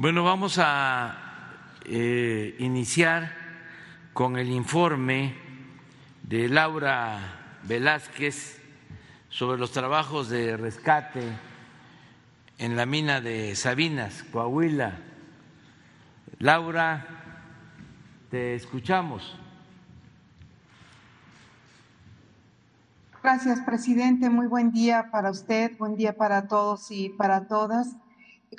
Bueno, vamos a eh, iniciar con el informe de Laura Velázquez sobre los trabajos de rescate en la mina de Sabinas, Coahuila. Laura, te escuchamos. Gracias, presidente. Muy buen día para usted, buen día para todos y para todas.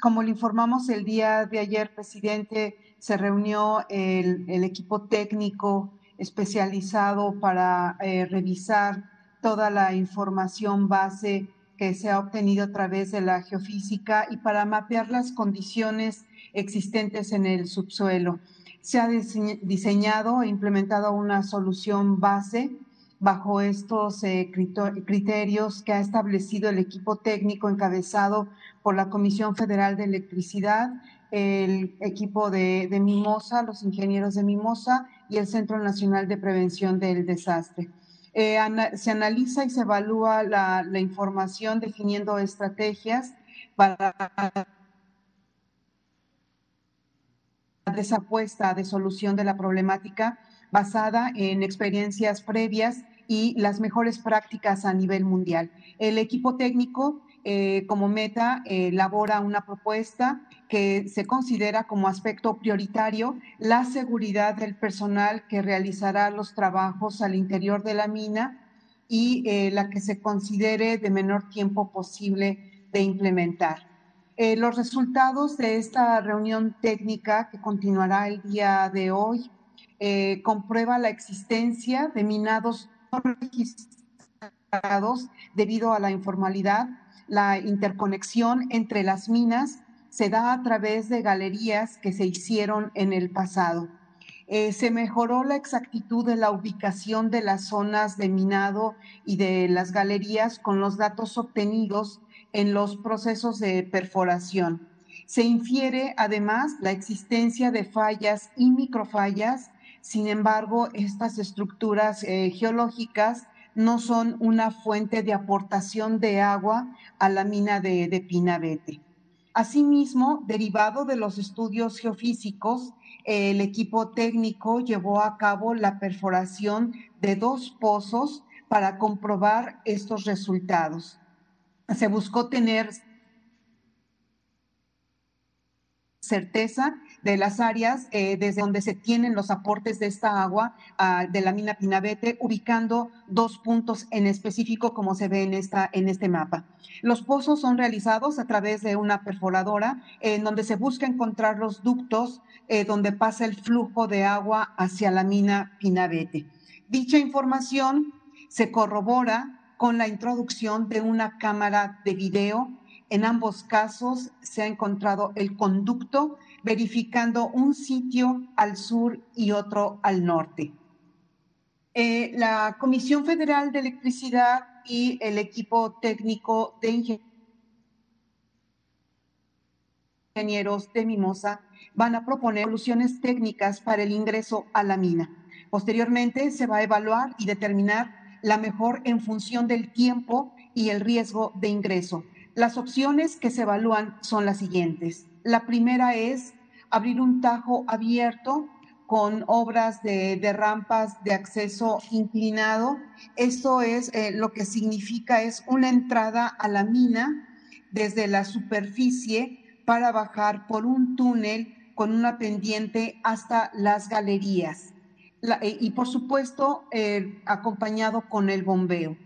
Como le informamos el día de ayer, presidente, se reunió el, equipo técnico especializado para eh, revisar toda la información base que se ha obtenido a través de la geofísica y para mapear las condiciones existentes en el subsuelo. Se ha diseñado e implementado una solución base bajo estos eh, criterios que ha establecido el equipo técnico encabezado por la Comisión Federal de Electricidad, el equipo de, Mimosa, los ingenieros de Mimosa y el Centro Nacional de Prevención del Desastre. Eh, se analiza y se evalúa la, la información definiendo estrategias para esa apuesta de solución de la problemática basada en experiencias previas y las mejores prácticas a nivel mundial. El equipo técnico, eh, como meta, elabora una propuesta que se considera como aspecto prioritario la seguridad del personal que realizará los trabajos al interior de la mina y eh, la que se considere de menor tiempo posible de implementar. Eh, los resultados de esta reunión técnica que continuará el día de hoy comprueba la existencia de minados debido a la informalidad. La interconexión entre las minas se da a través de galerías que se hicieron en el pasado. Eh, se mejoró la exactitud de la ubicación de las zonas de minado y de las galerías con los datos obtenidos en los procesos de perforación. Se infiere además la existencia de fallas y microfallas sin embargo, estas estructuras eh, geológicas no son una fuente de aportación de agua a la mina de, de Pinabete. Asimismo, derivado de los estudios geofísicos, el equipo técnico llevó a cabo la perforación de dos pozos para comprobar estos resultados. Se buscó tener certeza de las áreas eh, desde donde se tienen los aportes de esta agua ah, de la mina Pinabete, ubicando dos puntos en específico como se ve en, esta, en este mapa. Los pozos son realizados a través de una perforadora en donde se busca encontrar los ductos eh, donde pasa el flujo de agua hacia la mina Pinabete. Dicha información se corrobora con la introducción de una cámara de video. En ambos casos se ha encontrado el conducto verificando un sitio al sur y otro al norte. Eh, la Comisión Federal de Electricidad y el equipo técnico de ingenieros de Mimosa van a proponer soluciones técnicas para el ingreso a la mina. Posteriormente se va a evaluar y determinar la mejor en función del tiempo y el riesgo de ingreso. Las opciones que se evalúan son las siguientes. La primera es abrir un tajo abierto con obras de, rampas de acceso inclinado. Esto es eh, lo que significa es una entrada a la mina desde la superficie para bajar por un túnel con una pendiente hasta las galerías. Eh, y por supuesto, eh, acompañado con el bombeo.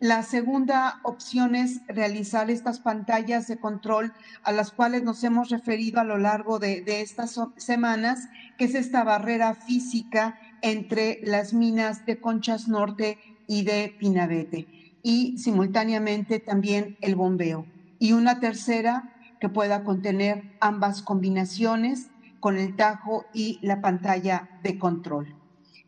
La segunda opción es realizar estas pantallas de control a las cuales nos hemos referido a lo largo de, estas semanas, que es esta barrera física entre las minas de Conchas Norte y de Pinabete, y simultáneamente también el bombeo. Y una tercera que pueda contener ambas combinaciones con el tajo y la pantalla de control.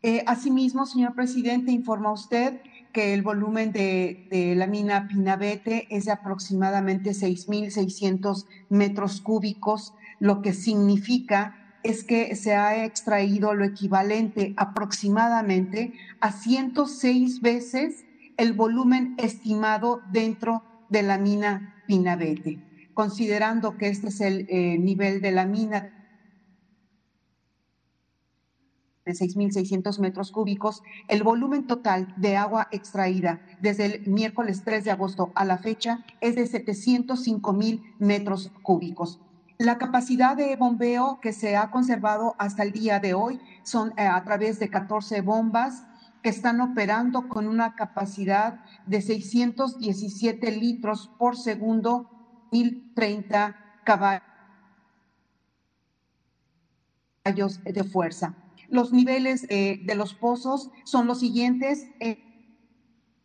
Eh, asimismo, señor presidente, informa usted que el volumen de, la mina Pinabete es de aproximadamente 6.600 metros cúbicos, lo que significa es que se ha extraído lo equivalente aproximadamente a 106 veces el volumen estimado dentro de la mina Pinabete. considerando que este es el eh, nivel de la mina de 6.600 metros cúbicos, el volumen total de agua extraída desde el miércoles 3 de agosto a la fecha es de 705.000 metros cúbicos. La capacidad de bombeo que se ha conservado hasta el día de hoy son eh, a través de 14 bombas que están operando con una capacidad de 617 litros por segundo, 1030 caballos de fuerza. Los niveles eh, de los pozos son los siguientes, eh,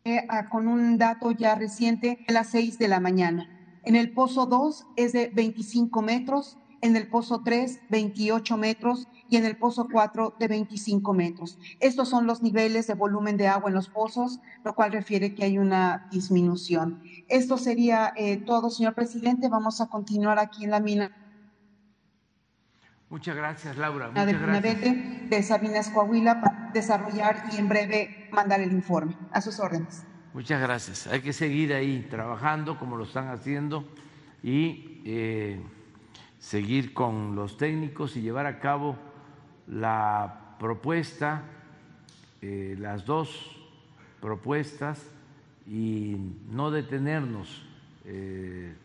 eh, con un dato ya reciente, a las 6 de la mañana. En el pozo 2 es de 25 metros, en el pozo 3 28 metros y en el pozo 4 de 25 metros. Estos son los niveles de volumen de agua en los pozos, lo cual refiere que hay una disminución. Esto sería todo, señor presidente. Vamos a continuar aquí en la mina. Muchas gracias, Laura. Muchas de gracias. de Sabinas Coahuila para desarrollar y en breve mandar el informe. A sus órdenes. Muchas gracias. Hay que seguir ahí trabajando como lo están haciendo y eh, seguir con los técnicos y llevar a cabo la propuesta, eh, las dos propuestas y no detenernos, eh,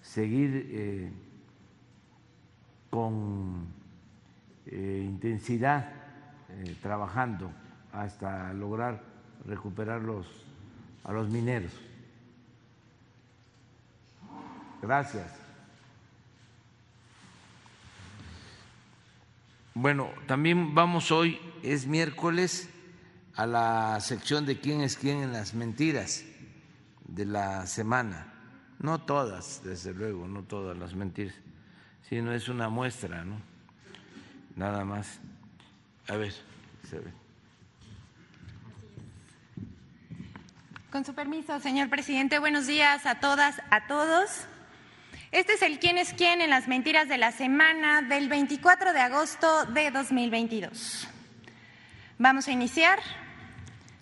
seguir con eh, intensidad eh, trabajando hasta lograr recuperar los, a los mineros. Gracias. Bueno, también vamos hoy, es miércoles, a la sección de quién es quién en las mentiras de la semana. No todas, desde luego, no todas las mentiras Sí, no es una muestra, ¿no? Nada más. A ver, se ve. Con su permiso, señor presidente, buenos días a todas, a todos. Este es el quién es quién en las mentiras de la semana del 24 de agosto de 2022. Vamos a iniciar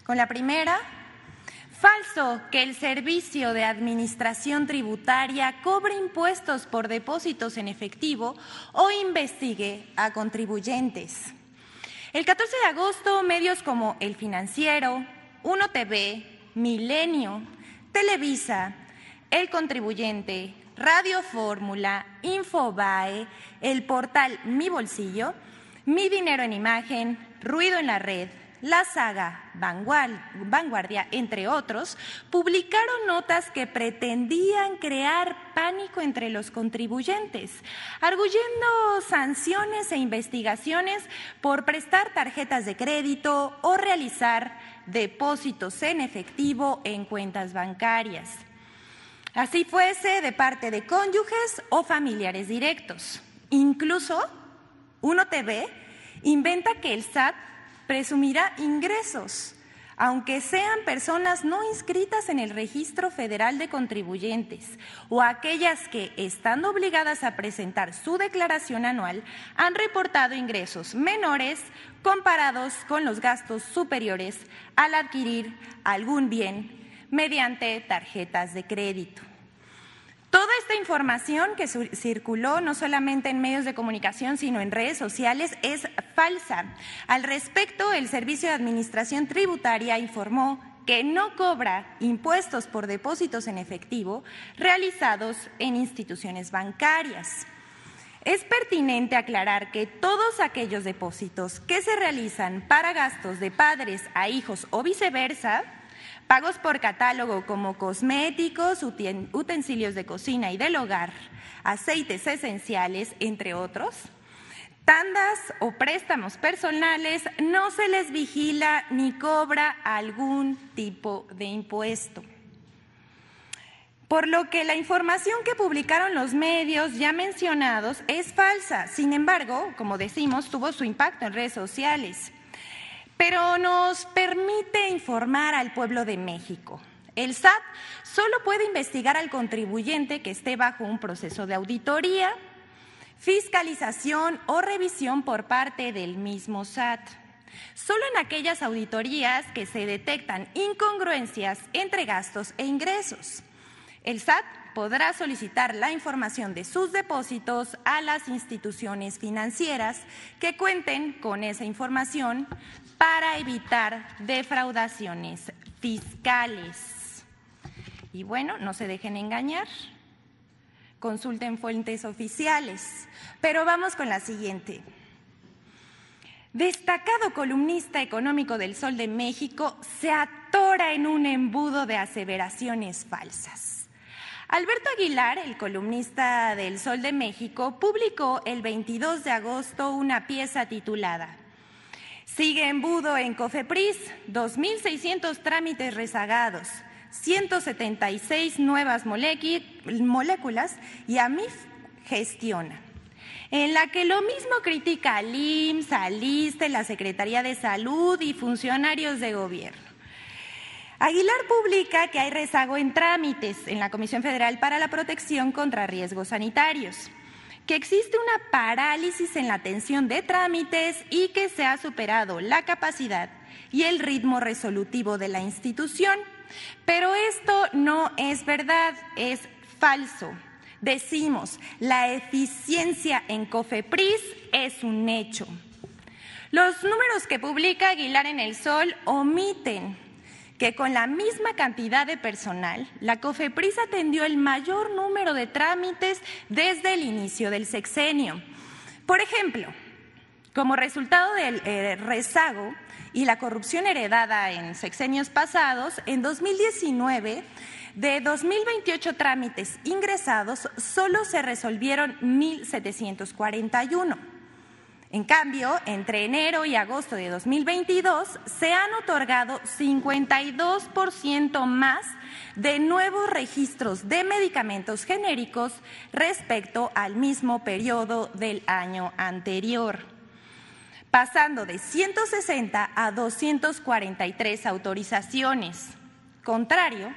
con la primera. Falso que el Servicio de Administración Tributaria cobre impuestos por depósitos en efectivo o investigue a contribuyentes. El 14 de agosto, medios como El Financiero, Uno TV, Milenio, Televisa, El Contribuyente, Radio Fórmula, Infobae, el portal Mi Bolsillo, Mi Dinero en Imagen, Ruido en la Red, la saga Vanguardia, entre otros, publicaron notas que pretendían crear pánico entre los contribuyentes, arguyendo sanciones e investigaciones por prestar tarjetas de crédito o realizar depósitos en efectivo en cuentas bancarias. Así fuese de parte de cónyuges o familiares directos. Incluso, Uno TV inventa que el SAT presumirá ingresos, aunque sean personas no inscritas en el Registro Federal de Contribuyentes o aquellas que, estando obligadas a presentar su declaración anual, han reportado ingresos menores comparados con los gastos superiores al adquirir algún bien mediante tarjetas de crédito. Toda esta información que circuló no solamente en medios de comunicación, sino en redes sociales, es falsa. Al respecto, el Servicio de Administración Tributaria informó que no cobra impuestos por depósitos en efectivo realizados en instituciones bancarias. Es pertinente aclarar que todos aquellos depósitos que se realizan para gastos de padres a hijos o viceversa, Pagos por catálogo como cosméticos, utensilios de cocina y del hogar, aceites esenciales, entre otros. Tandas o préstamos personales no se les vigila ni cobra algún tipo de impuesto. Por lo que la información que publicaron los medios ya mencionados es falsa. Sin embargo, como decimos, tuvo su impacto en redes sociales pero nos permite informar al pueblo de México. El SAT solo puede investigar al contribuyente que esté bajo un proceso de auditoría, fiscalización o revisión por parte del mismo SAT. Solo en aquellas auditorías que se detectan incongruencias entre gastos e ingresos. El SAT podrá solicitar la información de sus depósitos a las instituciones financieras que cuenten con esa información para evitar defraudaciones fiscales. Y bueno, no se dejen engañar, consulten fuentes oficiales. Pero vamos con la siguiente. Destacado columnista económico del Sol de México se atora en un embudo de aseveraciones falsas. Alberto Aguilar, el columnista del Sol de México, publicó el 22 de agosto una pieza titulada Sigue embudo en Cofepris, 2.600 trámites rezagados, 176 nuevas moléculas y AMIF gestiona en la que lo mismo critica al IMSS, al ISTE, la Secretaría de Salud y funcionarios de gobierno. Aguilar publica que hay rezago en trámites en la Comisión Federal para la Protección contra Riesgos Sanitarios, que existe una parálisis en la atención de trámites y que se ha superado la capacidad y el ritmo resolutivo de la institución. Pero esto no es verdad, es falso decimos, la eficiencia en COFEPRIS es un hecho. Los números que publica Aguilar en el Sol omiten que con la misma cantidad de personal, la COFEPRIS atendió el mayor número de trámites desde el inicio del sexenio. Por ejemplo, como resultado del eh, rezago y la corrupción heredada en sexenios pasados, en 2019 de 2.028 trámites ingresados, solo se resolvieron 1.741. En cambio, entre enero y agosto de 2022 se han otorgado 52% más de nuevos registros de medicamentos genéricos respecto al mismo periodo del año anterior, pasando de 160 a 243 autorizaciones. Contrario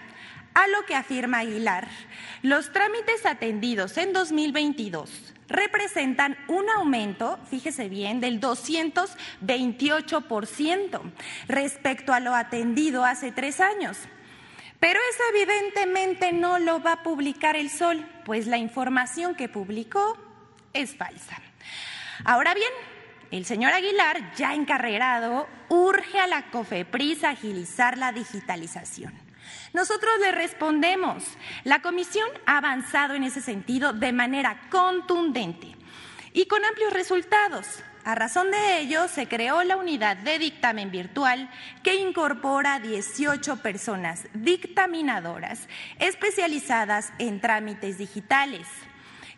a lo que afirma Aguilar, los trámites atendidos en 2022 representan un aumento, fíjese bien, del 228% respecto a lo atendido hace tres años. Pero eso evidentemente no lo va a publicar el Sol, pues la información que publicó es falsa. Ahora bien, el señor Aguilar, ya encarrerado, urge a la COFEPRIS a agilizar la digitalización. Nosotros le respondemos, la comisión ha avanzado en ese sentido de manera contundente y con amplios resultados. A razón de ello, se creó la unidad de dictamen virtual que incorpora 18 personas dictaminadoras especializadas en trámites digitales,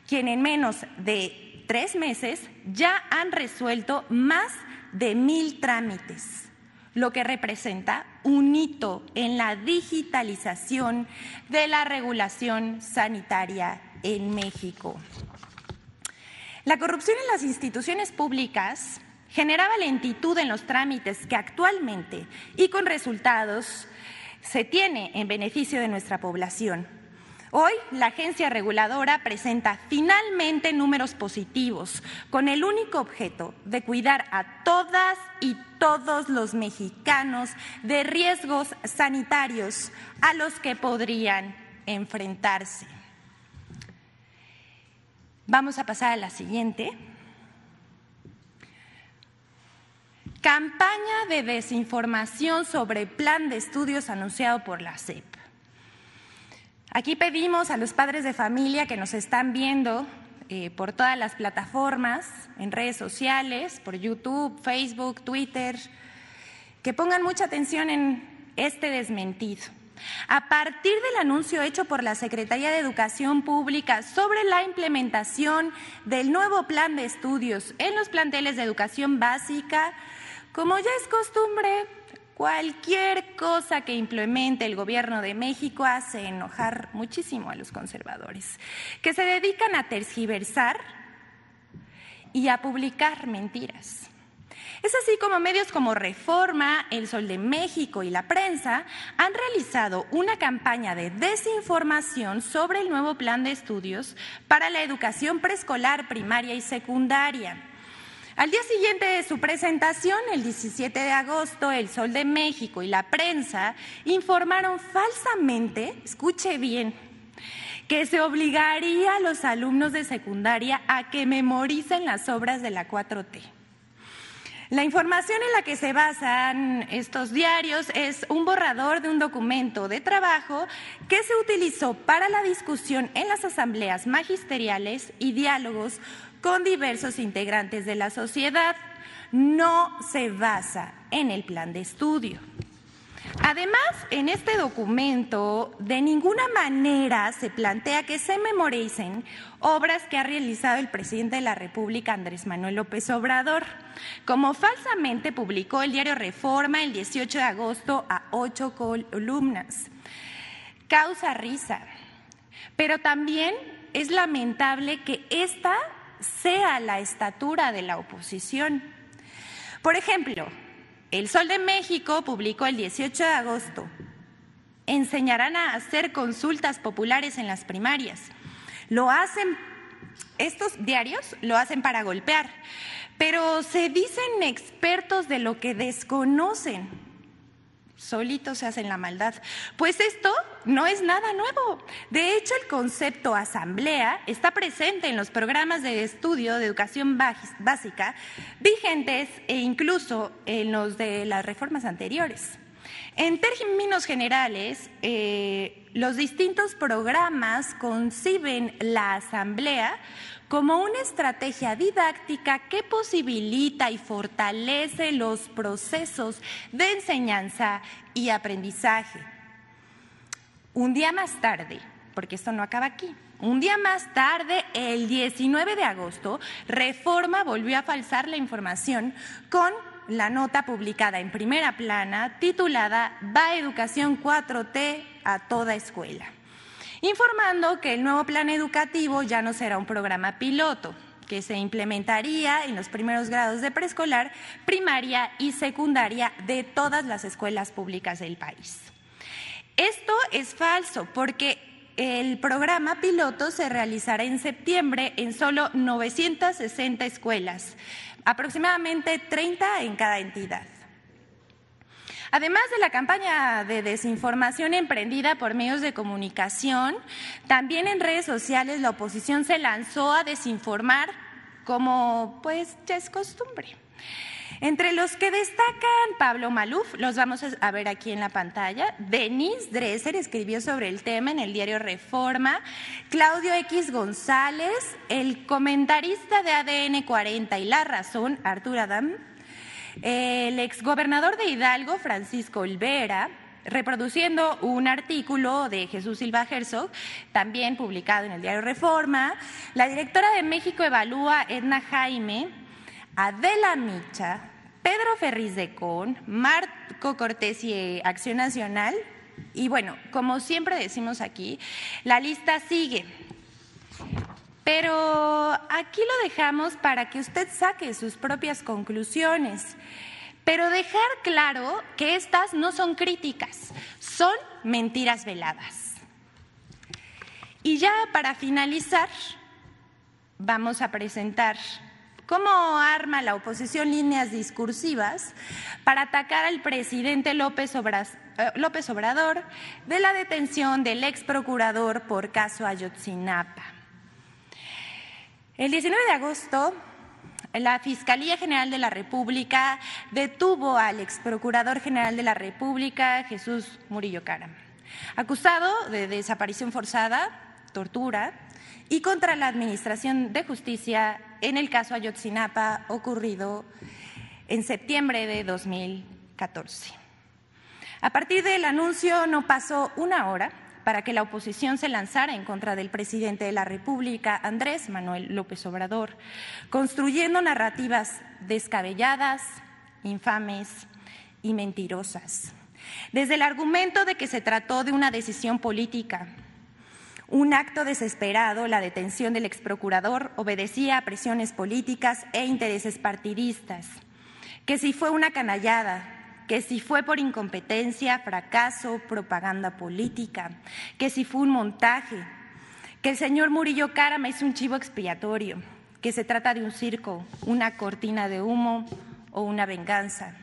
quien en menos de tres meses ya han resuelto más de mil trámites lo que representa un hito en la digitalización de la regulación sanitaria en México. La corrupción en las instituciones públicas generaba lentitud en los trámites que actualmente y con resultados se tiene en beneficio de nuestra población. Hoy la agencia reguladora presenta finalmente números positivos con el único objeto de cuidar a todas y todos los mexicanos de riesgos sanitarios a los que podrían enfrentarse. Vamos a pasar a la siguiente. Campaña de desinformación sobre plan de estudios anunciado por la CEP. Aquí pedimos a los padres de familia que nos están viendo eh, por todas las plataformas, en redes sociales, por YouTube, Facebook, Twitter, que pongan mucha atención en este desmentido. A partir del anuncio hecho por la Secretaría de Educación Pública sobre la implementación del nuevo plan de estudios en los planteles de educación básica, como ya es costumbre, Cualquier cosa que implemente el gobierno de México hace enojar muchísimo a los conservadores, que se dedican a tergiversar y a publicar mentiras. Es así como medios como Reforma, El Sol de México y la prensa han realizado una campaña de desinformación sobre el nuevo plan de estudios para la educación preescolar, primaria y secundaria al día siguiente de su presentación, el 17 de agosto, El Sol de México y la prensa informaron falsamente, escuche bien, que se obligaría a los alumnos de secundaria a que memoricen las obras de la 4T. La información en la que se basan estos diarios es un borrador de un documento de trabajo que se utilizó para la discusión en las asambleas magisteriales y diálogos con diversos integrantes de la sociedad. No se basa en el plan de estudio. Además, en este documento de ninguna manera se plantea que se memoricen obras que ha realizado el presidente de la República, Andrés Manuel López Obrador, como falsamente publicó el diario Reforma el 18 de agosto a ocho columnas. Causa risa, pero también es lamentable que esta sea la estatura de la oposición. Por ejemplo, el Sol de México publicó el 18 de agosto, enseñarán a hacer consultas populares en las primarias. Lo hacen, estos diarios lo hacen para golpear, pero se dicen expertos de lo que desconocen solitos se hacen la maldad. Pues esto no es nada nuevo. De hecho, el concepto asamblea está presente en los programas de estudio de educación básica vigentes e incluso en los de las reformas anteriores. En términos generales, eh, los distintos programas conciben la asamblea como una estrategia didáctica que posibilita y fortalece los procesos de enseñanza y aprendizaje. Un día más tarde, porque esto no acaba aquí, un día más tarde, el 19 de agosto, Reforma volvió a falsar la información con la nota publicada en primera plana titulada Va Educación 4T a toda escuela informando que el nuevo plan educativo ya no será un programa piloto, que se implementaría en los primeros grados de preescolar, primaria y secundaria de todas las escuelas públicas del país. Esto es falso porque el programa piloto se realizará en septiembre en solo 960 escuelas, aproximadamente 30 en cada entidad. Además de la campaña de desinformación emprendida por medios de comunicación, también en redes sociales la oposición se lanzó a desinformar como pues ya es costumbre. Entre los que destacan Pablo Maluf, los vamos a ver aquí en la pantalla, Denise Dresser escribió sobre el tema en el diario Reforma, Claudio X González, el comentarista de ADN 40 y La Razón, Artur Adam, el exgobernador de Hidalgo, Francisco Olvera, reproduciendo un artículo de Jesús Silva Herzog, también publicado en el diario Reforma, la directora de México Evalúa, Edna Jaime, Adela Micha, Pedro Ferriz de Con, Marco Cortés y Acción Nacional. Y bueno, como siempre decimos aquí, la lista sigue. Pero aquí lo dejamos para que usted saque sus propias conclusiones. Pero dejar claro que estas no son críticas, son mentiras veladas. Y ya para finalizar, vamos a presentar cómo arma la oposición líneas discursivas para atacar al presidente López, eh, López Obrador de la detención del ex procurador por caso Ayotzinapa. El 19 de agosto, la Fiscalía General de la República detuvo al ex procurador general de la República, Jesús Murillo Cara, acusado de desaparición forzada, tortura y contra la Administración de Justicia en el caso Ayotzinapa ocurrido en septiembre de 2014. A partir del anuncio no pasó una hora para que la oposición se lanzara en contra del presidente de la República, Andrés Manuel López Obrador, construyendo narrativas descabelladas, infames y mentirosas. Desde el argumento de que se trató de una decisión política, un acto desesperado, la detención del exprocurador obedecía a presiones políticas e intereses partidistas, que si fue una canallada, que si fue por incompetencia, fracaso, propaganda política, que si fue un montaje, que el señor Murillo Carama es un chivo expiatorio, que se trata de un circo, una cortina de humo o una venganza.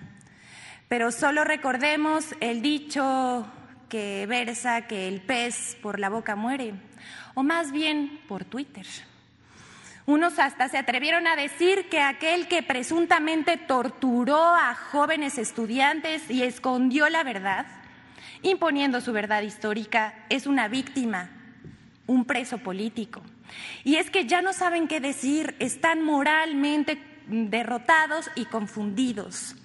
Pero solo recordemos el dicho que versa que el pez por la boca muere, o más bien por Twitter. Unos hasta se atrevieron a decir que aquel que presuntamente torturó a jóvenes estudiantes y escondió la verdad, imponiendo su verdad histórica, es una víctima, un preso político. Y es que ya no saben qué decir, están moralmente derrotados y confundidos.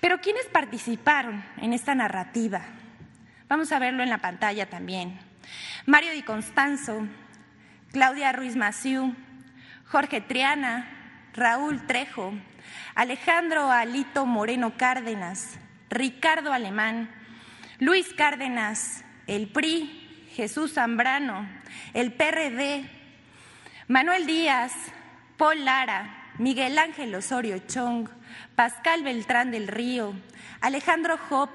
Pero ¿quiénes participaron en esta narrativa? Vamos a verlo en la pantalla también. Mario Di Constanzo, Claudia Ruiz Maciú, Jorge Triana, Raúl Trejo, Alejandro Alito Moreno Cárdenas, Ricardo Alemán, Luis Cárdenas, el PRI, Jesús Zambrano, el PRD, Manuel Díaz, Paul Lara, Miguel Ángel Osorio Chong, Pascal Beltrán del Río, Alejandro Hop,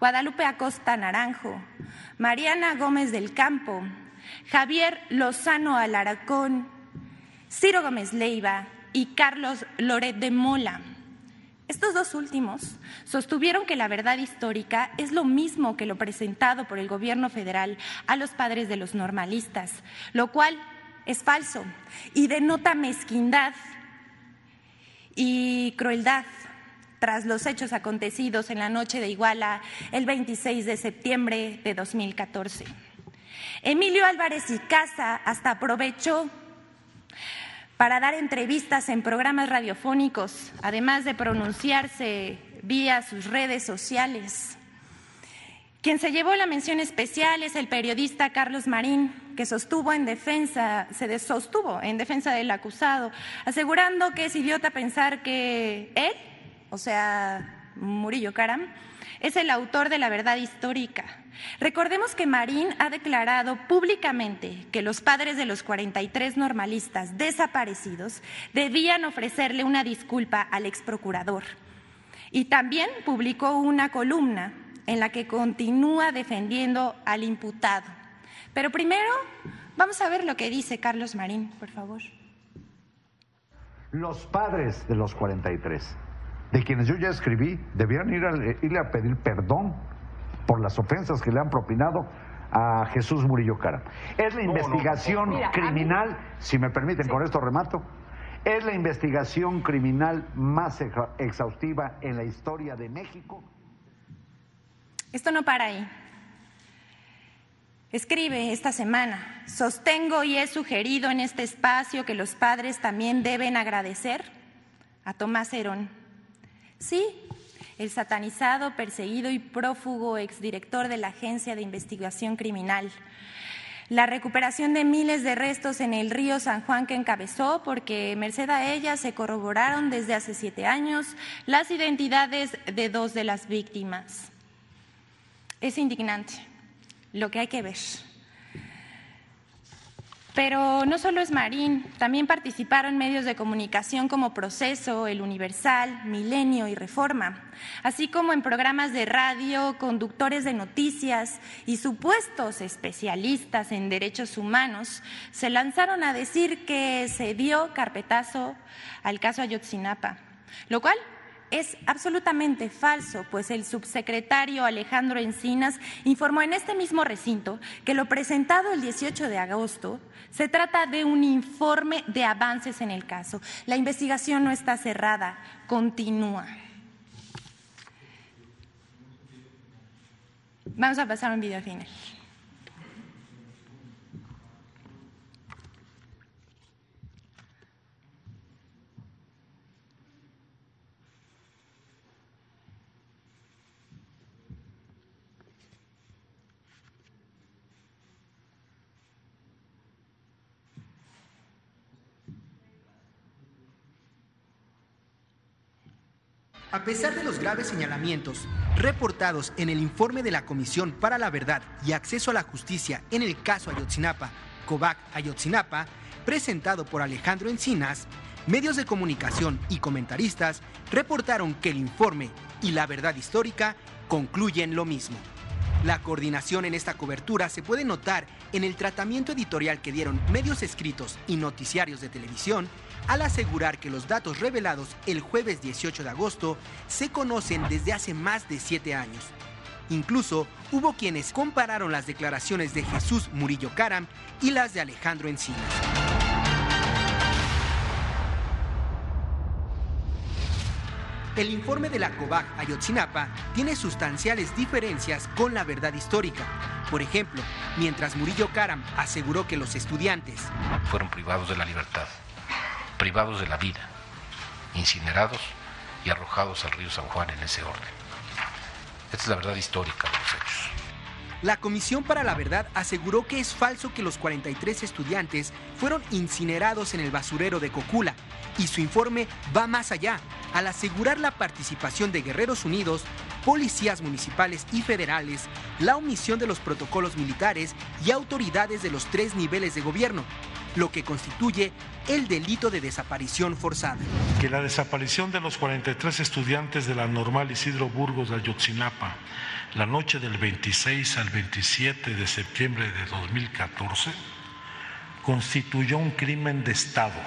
Guadalupe Acosta Naranjo, Mariana Gómez del Campo, Javier Lozano Alaracón, Ciro Gómez Leiva y Carlos Loret de Mola. Estos dos últimos sostuvieron que la verdad histórica es lo mismo que lo presentado por el gobierno federal a los padres de los normalistas, lo cual es falso y denota mezquindad y crueldad tras los hechos acontecidos en la noche de Iguala el 26 de septiembre de 2014. Emilio Álvarez y Casa hasta aprovechó para dar entrevistas en programas radiofónicos, además de pronunciarse vía sus redes sociales. Quien se llevó la mención especial es el periodista Carlos Marín, que sostuvo en defensa, se sostuvo en defensa del acusado, asegurando que es idiota pensar que él, o sea, Murillo Caram, es el autor de la verdad histórica. Recordemos que Marín ha declarado públicamente que los padres de los 43 normalistas desaparecidos debían ofrecerle una disculpa al exprocurador. Y también publicó una columna en la que continúa defendiendo al imputado. Pero primero vamos a ver lo que dice Carlos Marín, por favor. Los padres de los 43 de quienes yo ya escribí, debieran ir a, irle a pedir perdón por las ofensas que le han propinado a Jesús Murillo Cara. Es la investigación criminal, si me permiten, con esto remato, es la investigación criminal más exhaustiva en la historia de México. Esto no para ahí. Escribe esta semana, sostengo y he sugerido en este espacio que los padres también deben agradecer a Tomás Herón Sí, el satanizado, perseguido y prófugo exdirector de la Agencia de Investigación Criminal. La recuperación de miles de restos en el río San Juan que encabezó, porque merced a ella se corroboraron desde hace siete años las identidades de dos de las víctimas. Es indignante lo que hay que ver. Pero no solo es Marín, también participaron medios de comunicación como Proceso, El Universal, Milenio y Reforma, así como en programas de radio, conductores de noticias y supuestos especialistas en derechos humanos se lanzaron a decir que se dio carpetazo al caso Ayotzinapa, lo cual es absolutamente falso, pues el subsecretario Alejandro Encinas informó en este mismo recinto que lo presentado el 18 de agosto se trata de un informe de avances en el caso. La investigación no está cerrada, continúa. Vamos a pasar un video final. A pesar de los graves señalamientos reportados en el informe de la Comisión para la Verdad y Acceso a la Justicia en el caso Ayotzinapa, COVAC Ayotzinapa, presentado por Alejandro Encinas, medios de comunicación y comentaristas reportaron que el informe y la verdad histórica concluyen lo mismo. La coordinación en esta cobertura se puede notar en el tratamiento editorial que dieron medios escritos y noticiarios de televisión al asegurar que los datos revelados el jueves 18 de agosto se conocen desde hace más de siete años. Incluso hubo quienes compararon las declaraciones de Jesús Murillo Caram y las de Alejandro Encinas. El informe de la COVAC Ayotzinapa tiene sustanciales diferencias con la verdad histórica. Por ejemplo, mientras Murillo Karam aseguró que los estudiantes fueron privados de la libertad, privados de la vida, incinerados y arrojados al río San Juan en ese orden. Esta es la verdad histórica de los hechos. La Comisión para la Verdad aseguró que es falso que los 43 estudiantes fueron incinerados en el basurero de Cocula y su informe va más allá, al asegurar la participación de Guerreros Unidos, policías municipales y federales, la omisión de los protocolos militares y autoridades de los tres niveles de gobierno, lo que constituye el delito de desaparición forzada. Que la desaparición de los 43 estudiantes de la normal Isidro Burgos de Ayotzinapa, la noche del 26 al 27 de septiembre de 2014, constituyó un crimen de Estado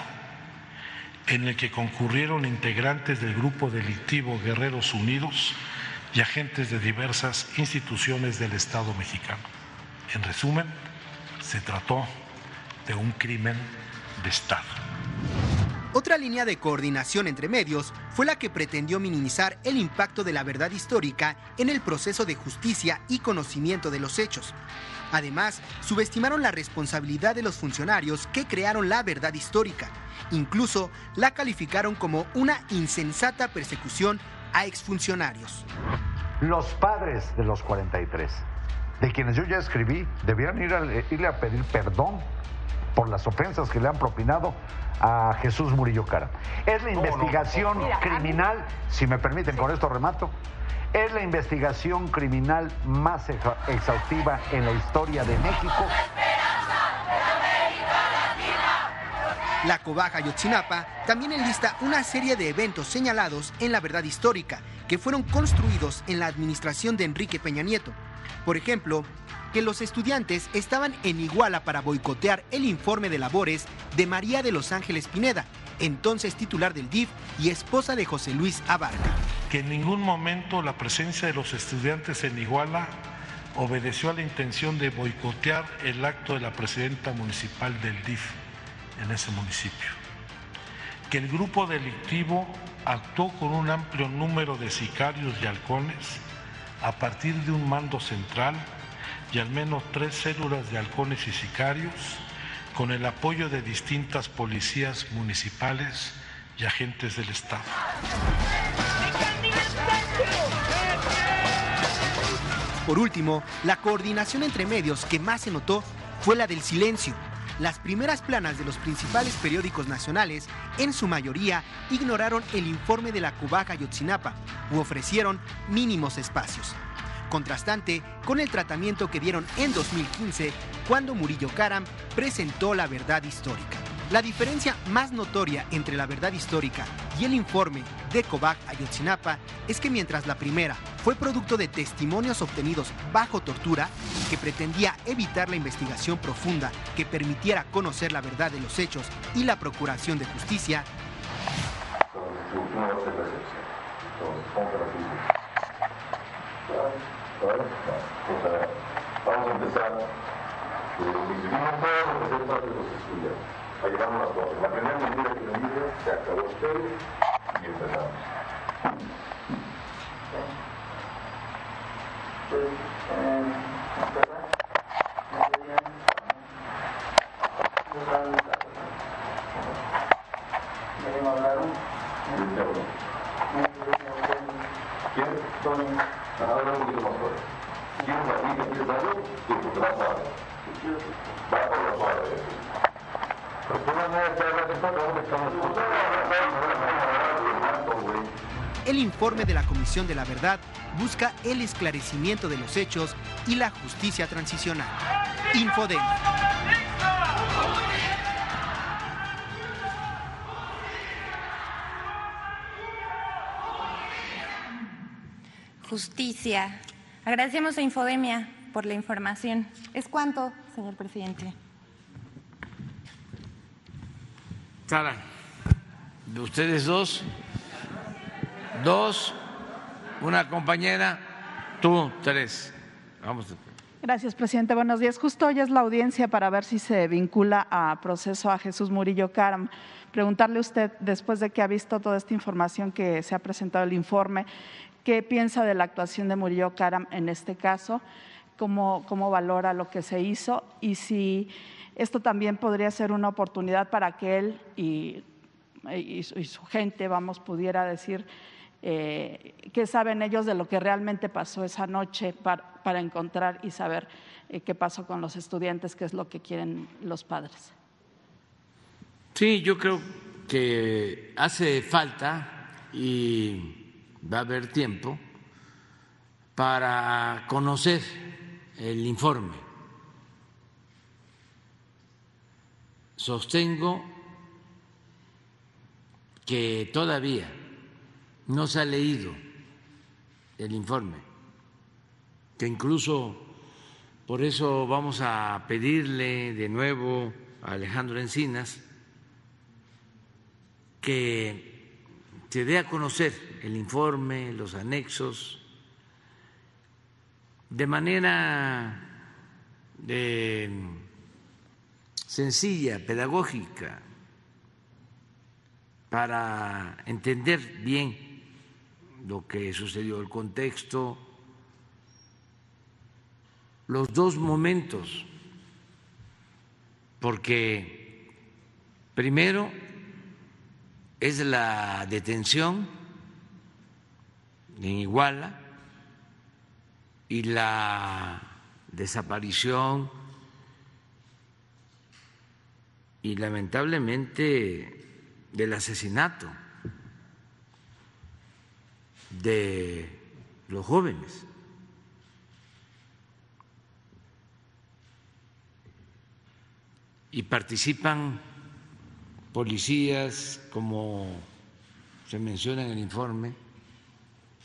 en el que concurrieron integrantes del grupo delictivo Guerreros Unidos y agentes de diversas instituciones del Estado mexicano. En resumen, se trató de un crimen de Estado. Otra línea de coordinación entre medios fue la que pretendió minimizar el impacto de la verdad histórica en el proceso de justicia y conocimiento de los hechos. Además, subestimaron la responsabilidad de los funcionarios que crearon la verdad histórica. Incluso la calificaron como una insensata persecución a exfuncionarios. Los padres de los 43, de quienes yo ya escribí, debieran ir a, irle a pedir perdón por las ofensas que le han propinado a Jesús Murillo Cara. Es la investigación criminal, si me permiten, con esto remato, es la investigación criminal más exhaustiva en la historia de México. La Cobaja Yotzinapa también enlista una serie de eventos señalados en la verdad histórica que fueron construidos en la administración de Enrique Peña Nieto. Por ejemplo, que los estudiantes estaban en Iguala para boicotear el informe de labores de María de los Ángeles Pineda, entonces titular del DIF y esposa de José Luis Abarca. Que en ningún momento la presencia de los estudiantes en Iguala obedeció a la intención de boicotear el acto de la presidenta municipal del DIF en ese municipio. Que el grupo delictivo actuó con un amplio número de sicarios y halcones a partir de un mando central y al menos tres células de halcones y sicarios con el apoyo de distintas policías municipales y agentes del Estado. Por último, la coordinación entre medios que más se notó fue la del silencio. Las primeras planas de los principales periódicos nacionales, en su mayoría, ignoraron el informe de la Cubaca Yotzinapa u ofrecieron mínimos espacios contrastante con el tratamiento que dieron en 2015 cuando Murillo Karam presentó la verdad histórica. La diferencia más notoria entre la verdad histórica y el informe de Kovac Ayotzinapa es que mientras la primera fue producto de testimonios obtenidos bajo tortura, que pretendía evitar la investigación profunda que permitiera conocer la verdad de los hechos y la procuración de justicia, ¿vale? O sea, vamos a empezar. Eh, todos de los estudiantes. Ahí vamos las. La primera mentira que me dice, se acabó usted y empezamos. Eh, El informe de la Comisión de la Verdad busca el esclarecimiento de los hechos y la justicia transicional. Infodem. Justicia. Agradecemos a Infodemia por la información. ¿Es cuánto, señor presidente? Sara, de ustedes dos, dos, una compañera, tú tres. Vamos. Gracias, presidente. Buenos días. Justo hoy es la audiencia para ver si se vincula a proceso a Jesús Murillo Caram. Preguntarle a usted, después de que ha visto toda esta información que se ha presentado el informe, ¿qué piensa de la actuación de Murillo Caram en este caso? ¿Cómo, cómo valora lo que se hizo? Y si esto también podría ser una oportunidad para que él y, su gente, vamos, pudiera decir eh, qué saben ellos de lo que realmente pasó esa noche para, para encontrar y saber eh, qué pasó con los estudiantes, qué es lo que quieren los padres. Sí, yo creo que hace falta y va a haber tiempo para conocer el informe. Sostengo que todavía no se ha leído el informe, que incluso por eso vamos a pedirle de nuevo a Alejandro Encinas que se dé a conocer el informe, los anexos, de manera de sencilla, pedagógica, para entender bien lo que sucedió, el contexto, los dos momentos, porque primero es la detención en Iguala y la desaparición y lamentablemente del asesinato de los jóvenes. Y participan policías, como se menciona en el informe,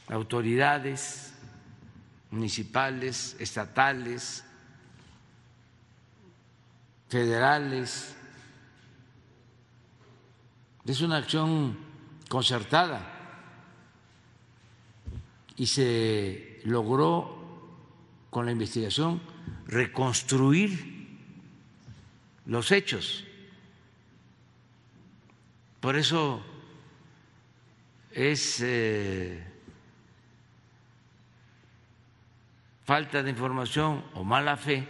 autoridades municipales, estatales, federales. Es una acción concertada y se logró con la investigación reconstruir los hechos. Por eso es eh, falta de información o mala fe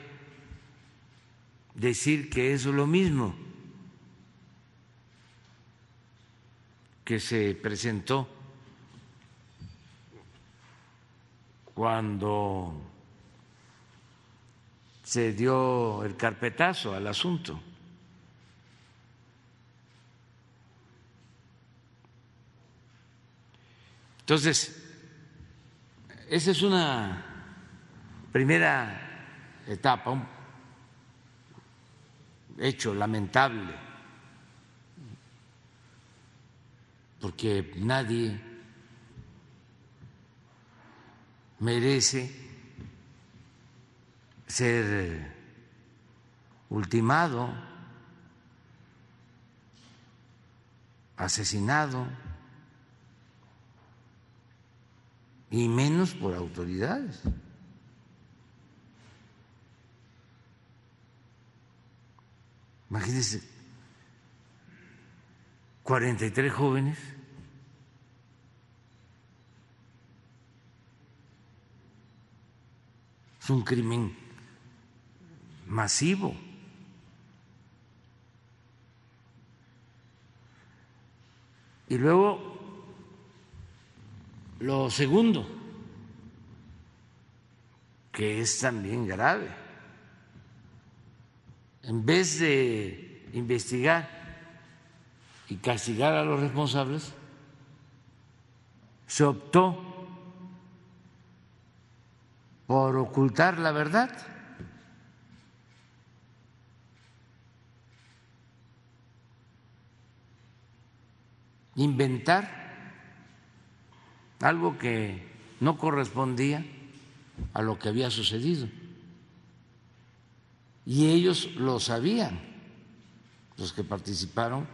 decir que es lo mismo que se presentó cuando se dio el carpetazo al asunto. Entonces, esa es una primera etapa, un hecho lamentable, porque nadie merece ser ultimado, asesinado, y menos por autoridades. Imagínense, 43 jóvenes. Es un crimen masivo. Y luego, lo segundo, que es también grave, en vez de investigar y castigar a los responsables, se optó por ocultar la verdad. Inventar algo que no correspondía a lo que había sucedido. Y ellos lo sabían, los que participaron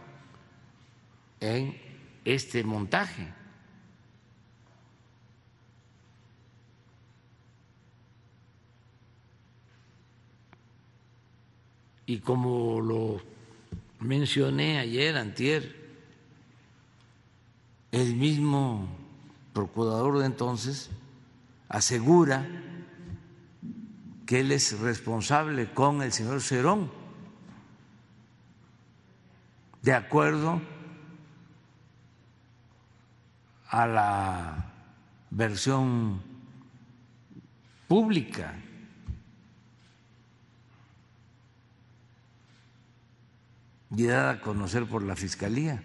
en este montaje. Y como lo mencioné ayer, antier, el mismo procurador de entonces asegura que él es responsable con el señor Cerón, de acuerdo a la versión pública. y dada a conocer por la Fiscalía.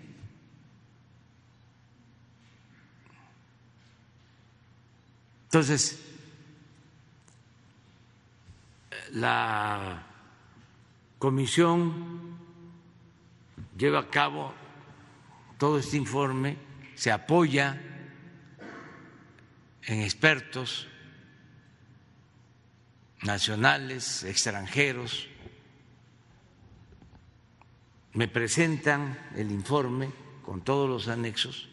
Entonces, la comisión lleva a cabo todo este informe, se apoya en expertos nacionales, extranjeros, me presentan el informe con todos los anexos.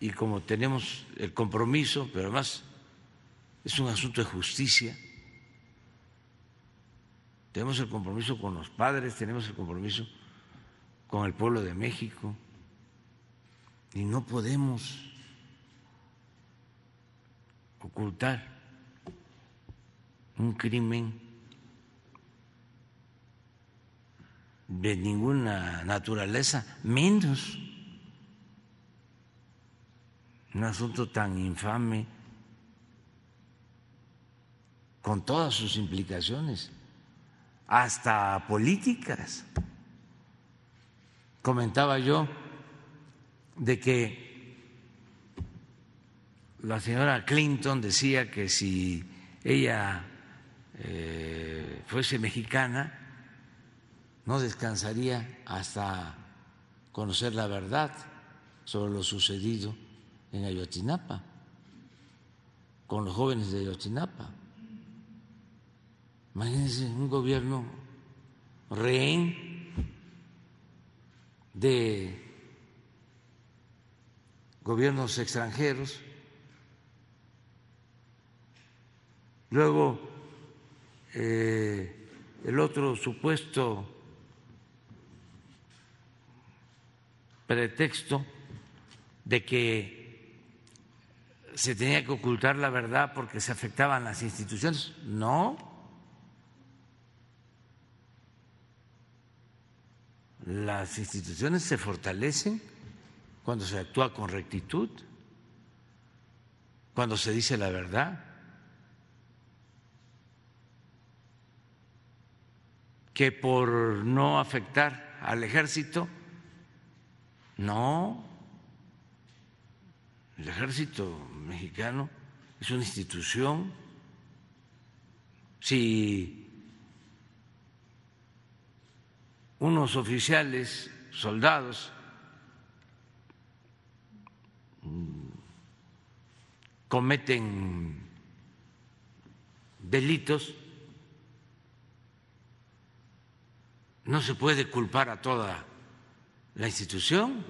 Y como tenemos el compromiso, pero además es un asunto de justicia, tenemos el compromiso con los padres, tenemos el compromiso con el pueblo de México. Y no podemos ocultar un crimen de ninguna naturaleza, menos un asunto tan infame con todas sus implicaciones, hasta políticas. Comentaba yo de que la señora Clinton decía que si ella eh, fuese mexicana, no descansaría hasta conocer la verdad sobre lo sucedido en Ayotzinapa, con los jóvenes de Ayotzinapa. Imagínense un gobierno rehén de gobiernos extranjeros. Luego, eh, el otro supuesto pretexto de que se tenía que ocultar la verdad porque se afectaban las instituciones. No. Las instituciones se fortalecen cuando se actúa con rectitud, cuando se dice la verdad. que por no afectar al ejército no, el ejército mexicano es una institución. Si unos oficiales, soldados, cometen delitos, no se puede culpar a toda la institución.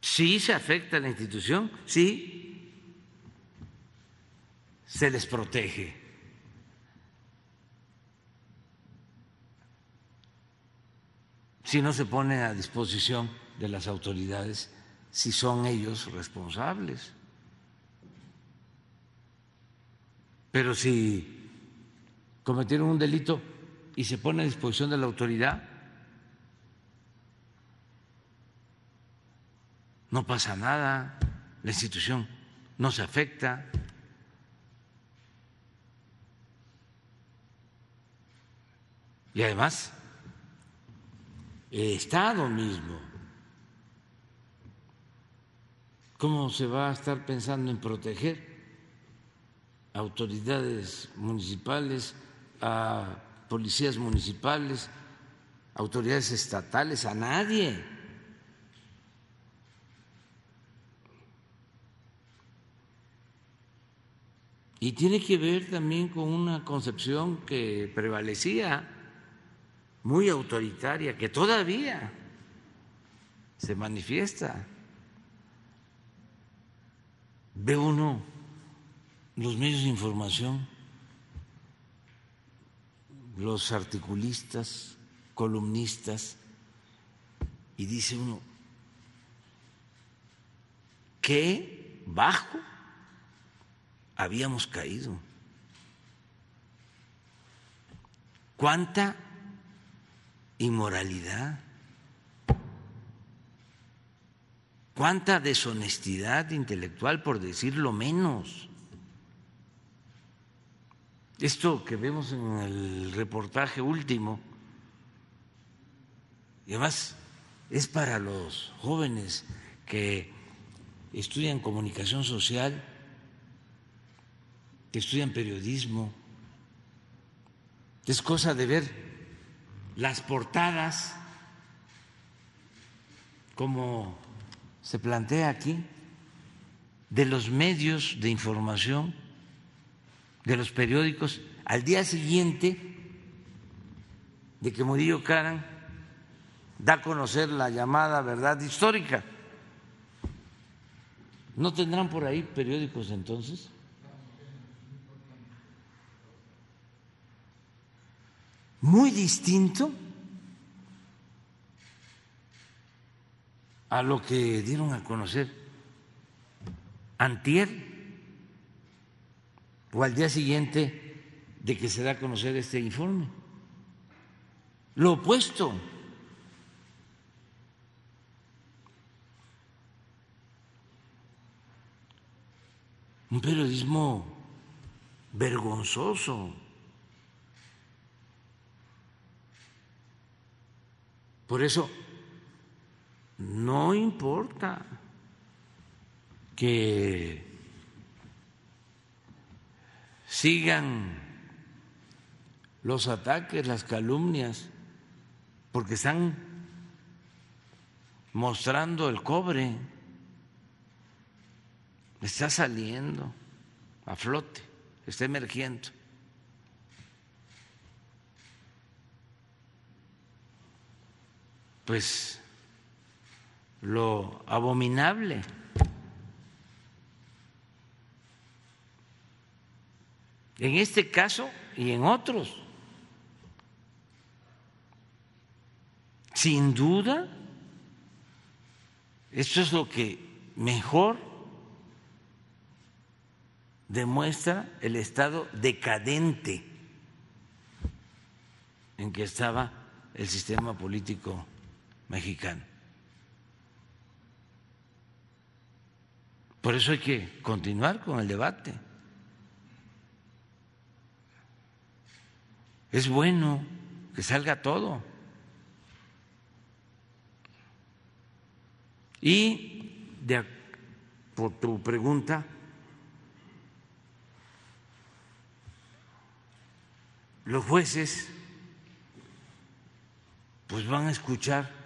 Sí se afecta a la institución, sí se les protege. Si no se pone a disposición de las autoridades, si son ellos responsables. Pero si cometieron un delito y se pone a disposición de la autoridad, no pasa nada, la institución no se afecta. Y además, Estado mismo, ¿cómo se va a estar pensando en proteger autoridades municipales, a policías municipales, autoridades estatales, a nadie? Y tiene que ver también con una concepción que prevalecía, muy autoritaria, que todavía se manifiesta. Ve uno los medios de información, los articulistas, columnistas, y dice uno, qué bajo habíamos caído. ¿Cuánta inmoralidad? ¿Cuánta deshonestidad intelectual, por decirlo menos? Esto que vemos en el reportaje último, además es para los jóvenes que estudian comunicación social, que estudian periodismo, es cosa de ver las portadas como se plantea aquí de los medios de información, de los periódicos, al día siguiente de que Murillo Caran da a conocer la llamada verdad histórica. ¿No tendrán por ahí periódicos entonces? Muy distinto a lo que dieron a conocer antier o al día siguiente de que se da a conocer este informe. Lo opuesto. Un periodismo vergonzoso. Por eso no importa que sigan los ataques, las calumnias, porque están mostrando el cobre, está saliendo a flote, está emergiendo. Pues lo abominable. En este caso y en otros. Sin duda, esto es lo que mejor demuestra el estado decadente en que estaba el sistema político mexicano. Por eso hay que continuar con el debate. Es bueno que salga todo. Y de, por tu pregunta, los jueces pues van a escuchar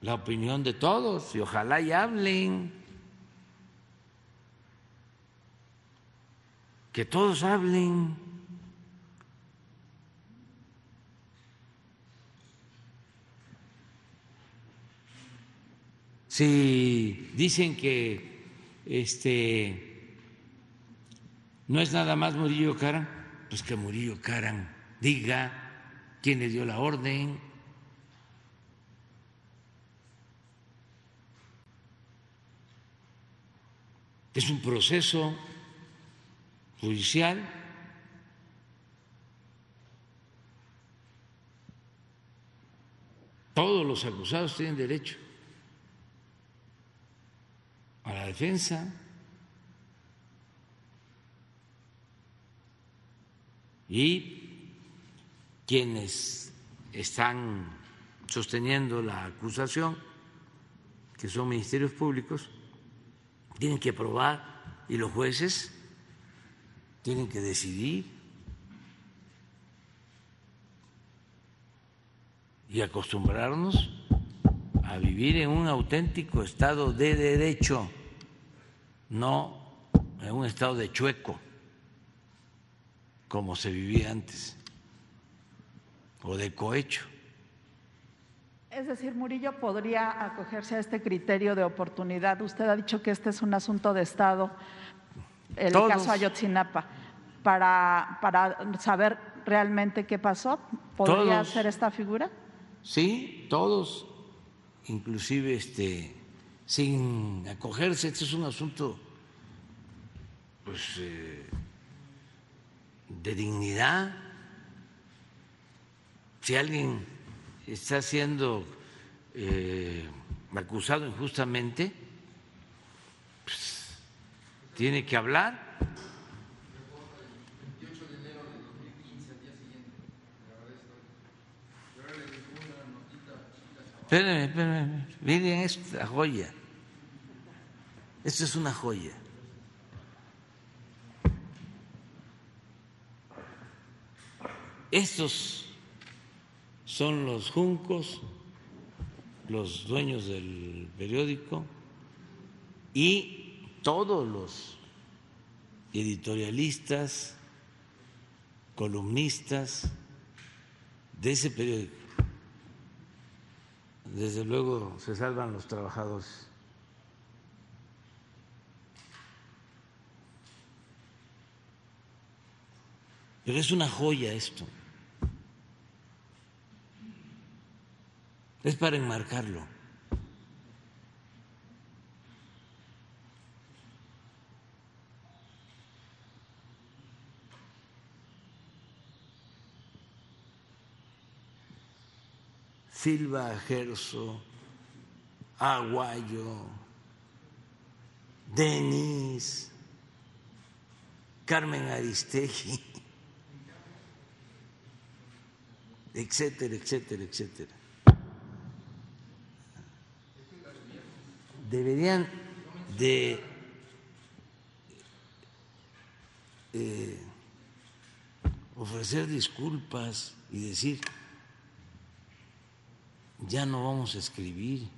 la opinión de todos y ojalá y hablen. Que todos hablen. Si dicen que este no es nada más Murillo Caran, pues que Murillo Caran diga quién le dio la orden, Es un proceso judicial Todos los acusados tienen derecho a la defensa y quienes están sosteniendo la acusación, que son ministerios públicos, tienen que probar y los jueces tienen que decidir y acostumbrarnos a vivir en un auténtico estado de derecho, no en un estado de chueco, como se vivía antes, o de cohecho. Es decir, Murillo podría acogerse a este criterio de oportunidad. Usted ha dicho que este es un asunto de Estado, el Todos. caso Ayotzinapa, para, para saber realmente qué pasó. ¿Podría Todos. ser esta figura? Sí, todos, inclusive este, sin acogerse. Este es un asunto, pues, eh, de dignidad. Si alguien está siendo eh, acusado injustamente, pues, tiene que hablar. Espérenme, espérenme. Miren esta joya. Esto es una joya. Estos son los juncos, los dueños del periódico y todos los editorialistas, columnistas de ese periódico. Desde luego se salvan los trabajadores. Pero es una joya esto. Es para enmarcarlo. Silva Gerso, Aguayo, Denis, Carmen Aristegui, etcétera, etcétera, etcétera. Deberían de eh, ofrecer disculpas y decir, ya no vamos a escribir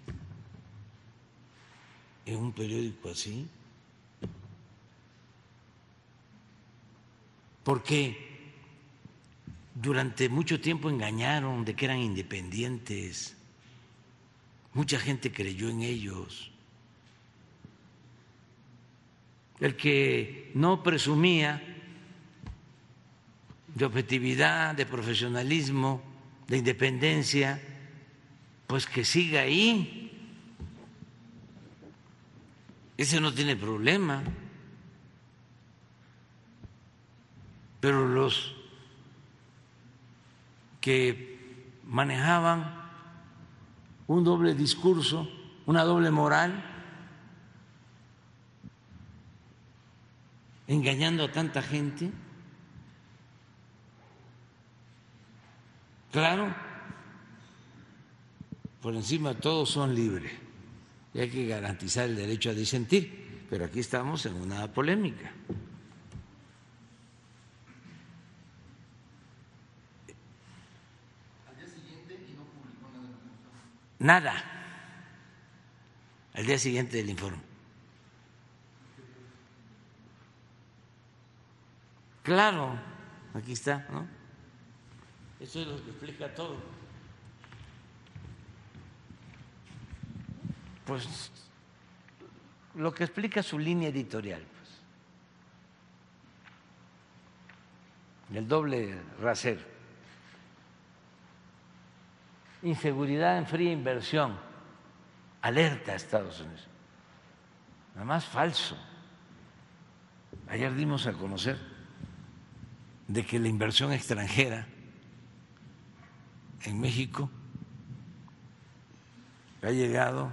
en un periódico así, porque durante mucho tiempo engañaron de que eran independientes, mucha gente creyó en ellos. El que no presumía de objetividad, de profesionalismo, de independencia, pues que siga ahí. Ese no tiene problema. Pero los que manejaban un doble discurso, una doble moral, engañando a tanta gente, claro, por encima todos son libres y hay que garantizar el derecho a disentir, pero aquí estamos en una polémica. Nada. Al día siguiente del informe. Claro, aquí está, ¿no? Eso es lo que explica todo. Pues lo que explica su línea editorial, pues. El doble rasero. Inseguridad en fría inversión. Alerta a Estados Unidos. Nada más falso. Ayer dimos a conocer de que la inversión extranjera en México ha llegado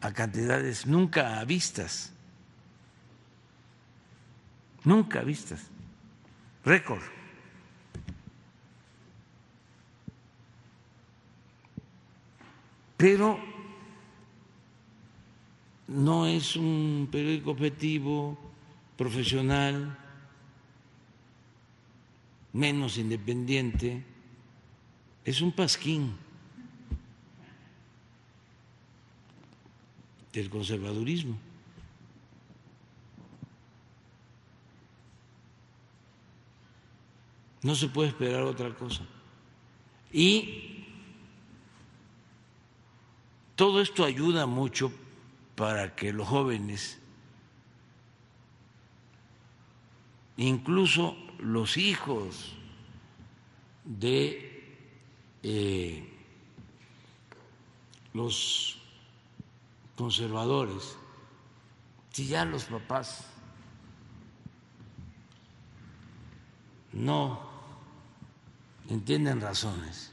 a cantidades nunca vistas, nunca vistas, récord. Pero no es un periódico objetivo, profesional, menos independiente, es un pasquín del conservadurismo. No se puede esperar otra cosa. Y todo esto ayuda mucho para que los jóvenes, incluso los hijos de eh, los conservadores, si ya los papás no entienden razones,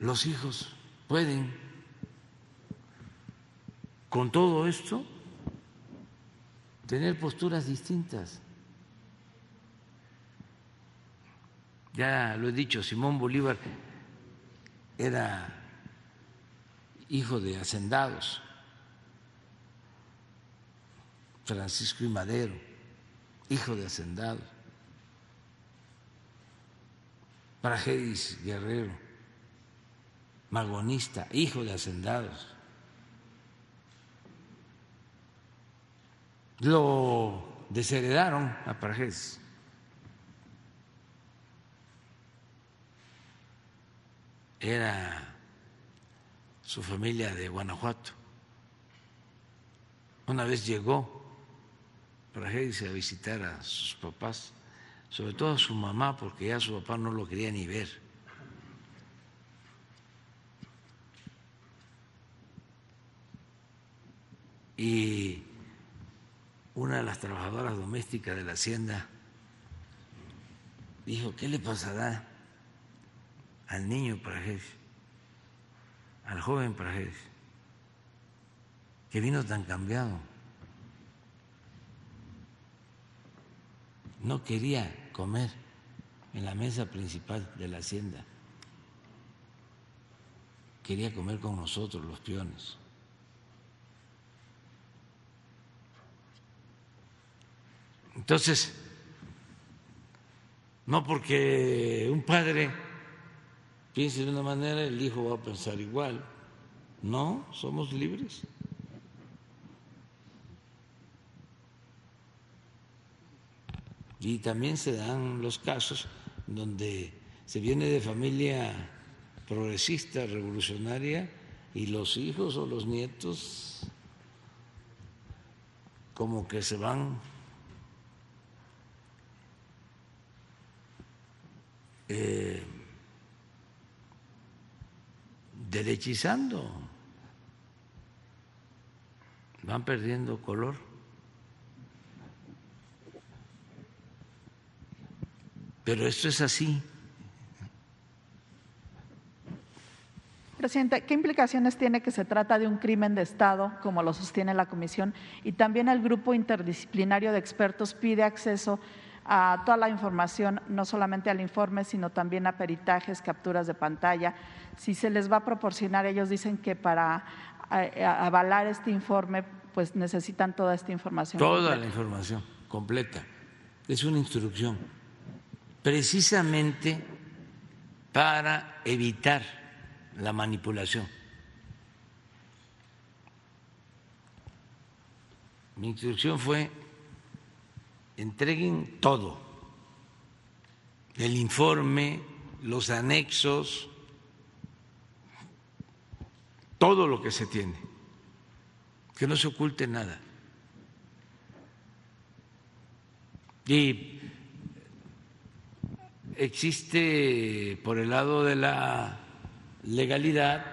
los hijos pueden con todo esto tener posturas distintas. Ya lo he dicho, Simón Bolívar era hijo de hacendados, Francisco y Madero, hijo de hacendados, Prajedis Guerrero, magonista, hijo de hacendados. Lo desheredaron a Prajedis era su familia de Guanajuato. Una vez llegó para a visitar a sus papás, sobre todo a su mamá, porque ya su papá no lo quería ni ver. Y una de las trabajadoras domésticas de la hacienda dijo, ¿qué le pasará al niño Prajes, al joven Prajes, que vino tan cambiado. No quería comer en la mesa principal de la hacienda. Quería comer con nosotros, los peones. Entonces, no porque un padre piense de una manera, el hijo va a pensar igual. No, somos libres. Y también se dan los casos donde se viene de familia progresista, revolucionaria, y los hijos o los nietos como que se van eh, derechizando, van perdiendo color. Pero esto es así. Presidente, ¿qué implicaciones tiene que se trata de un crimen de Estado, como lo sostiene la Comisión? Y también el grupo interdisciplinario de expertos pide acceso a toda la información, no solamente al informe, sino también a peritajes, capturas de pantalla. Si se les va a proporcionar, ellos dicen que para eh, avalar este informe, pues necesitan toda esta información. Toda la información completa. Es una instrucción, precisamente para evitar la manipulación. Mi instrucción fue entreguen todo, el informe, los anexos, todo lo que se tiene, que no se oculte nada. Y existe por el lado de la legalidad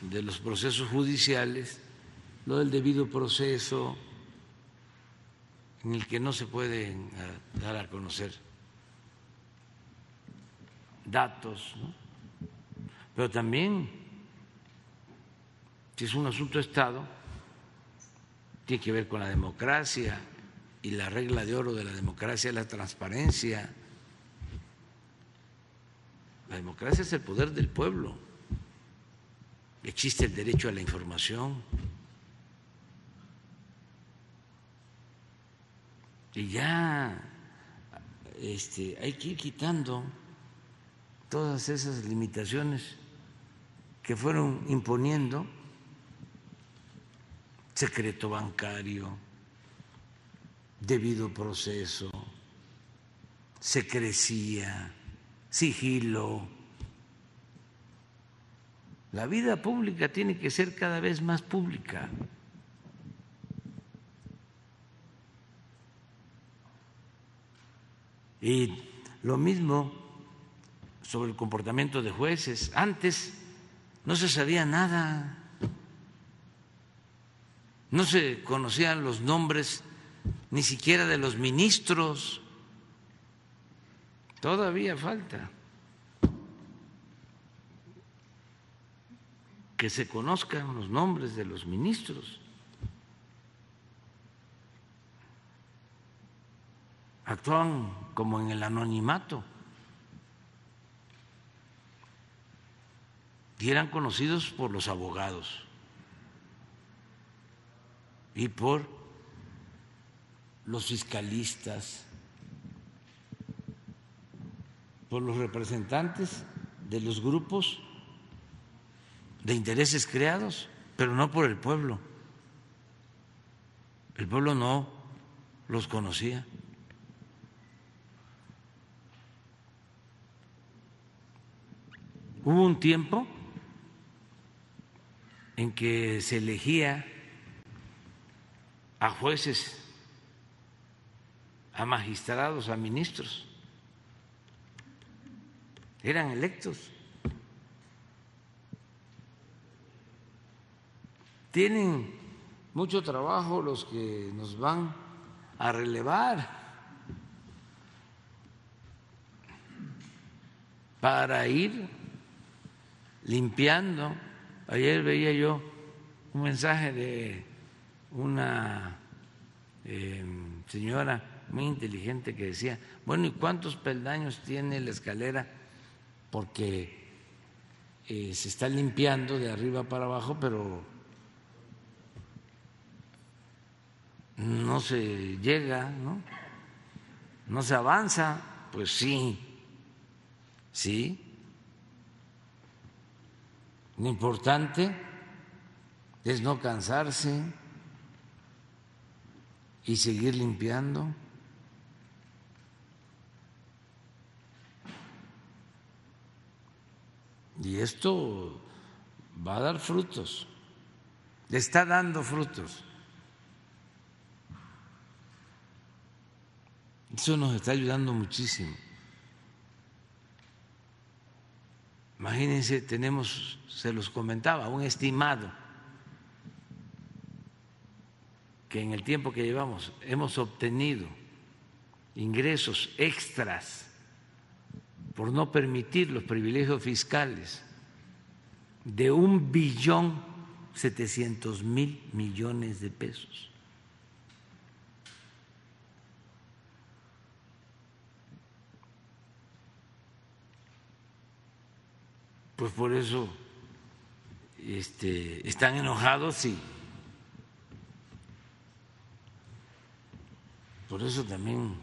de los procesos judiciales, lo del debido proceso, en el que no se pueden eh, dar a conocer datos, pero también, si es un asunto de Estado, tiene que ver con la democracia y la regla de oro de la democracia es la transparencia. La democracia es el poder del pueblo. Existe el derecho a la información. Y ya este, hay que ir quitando todas esas limitaciones que fueron imponiendo, secreto bancario, debido proceso, secrecía, sigilo. La vida pública tiene que ser cada vez más pública. Y lo mismo sobre el comportamiento de jueces. Antes no se sabía nada, no se conocían los nombres ni siquiera de los ministros. Todavía falta que se conozcan los nombres de los ministros. Actúan como en el anonimato. Y eran conocidos por los abogados y por los fiscalistas por los representantes de los grupos de intereses creados, pero no por el pueblo. El pueblo no los conocía. Hubo un tiempo en que se elegía a jueces, a magistrados, a ministros eran electos. Tienen mucho trabajo los que nos van a relevar para ir limpiando. Ayer veía yo un mensaje de una eh, señora muy inteligente que decía, bueno, ¿y cuántos peldaños tiene la escalera porque eh, se está limpiando de arriba para abajo, pero no se llega, ¿no? No se avanza, pues sí, sí. Lo importante es no cansarse y seguir limpiando. Y esto va a dar frutos, está dando frutos. Eso nos está ayudando muchísimo. Imagínense, tenemos, se los comentaba, un estimado que en el tiempo que llevamos hemos obtenido ingresos extras por no permitir los privilegios fiscales de un billón setecientos mil millones de pesos. Pues por eso este, están enojados y por eso también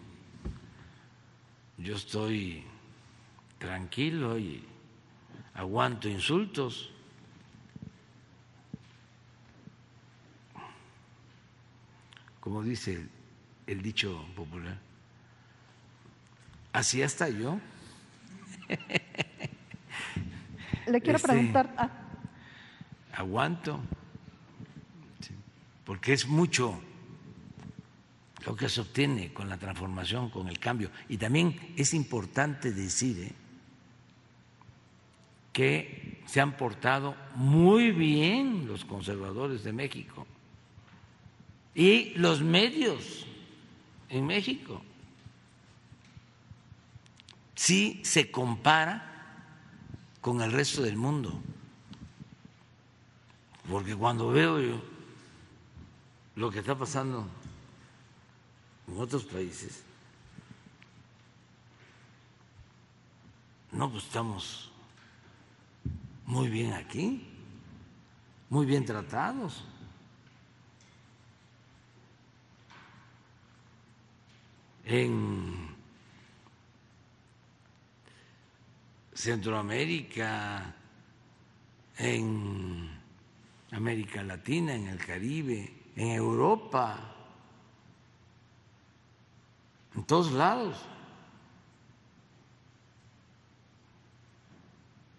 yo estoy tranquilo y aguanto insultos. Como dice el, dicho popular, así hasta yo. Le quiero este, preguntar. Ah. Aguanto, porque es mucho lo que se obtiene con la transformación, con el cambio. Y también es importante decir, ¿eh? que se han portado muy bien los conservadores de México y los medios en México. Si se compara con el resto del mundo, porque cuando veo yo lo que está pasando en otros países, no, pues estamos muy bien aquí, muy bien tratados. En Centroamérica, en América Latina, en el Caribe, en Europa, en todos lados.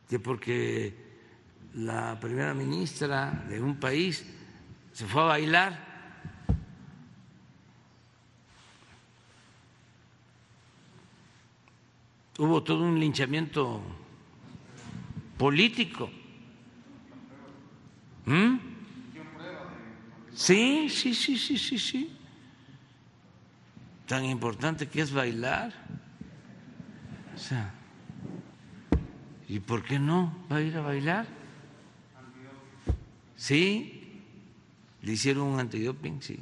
que porque la primera ministra de un país se fue a bailar. Hubo todo un linchamiento político. ¿Mm? Sí, sí, sí, sí, sí, sí. Tan importante que es bailar. O sea, ¿y por qué no va a ir a bailar? Sí, le hicieron un antidoping, sí.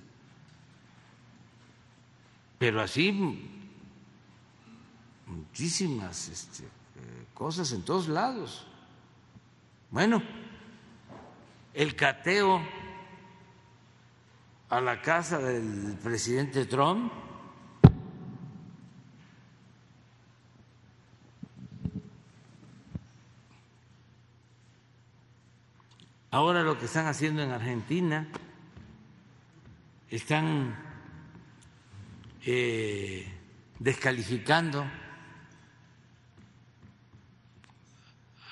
Pero así muchísimas este, eh, cosas en todos lados. Bueno, el cateo a la casa del presidente Trump. Ahora lo que están haciendo en Argentina, están eh, descalificando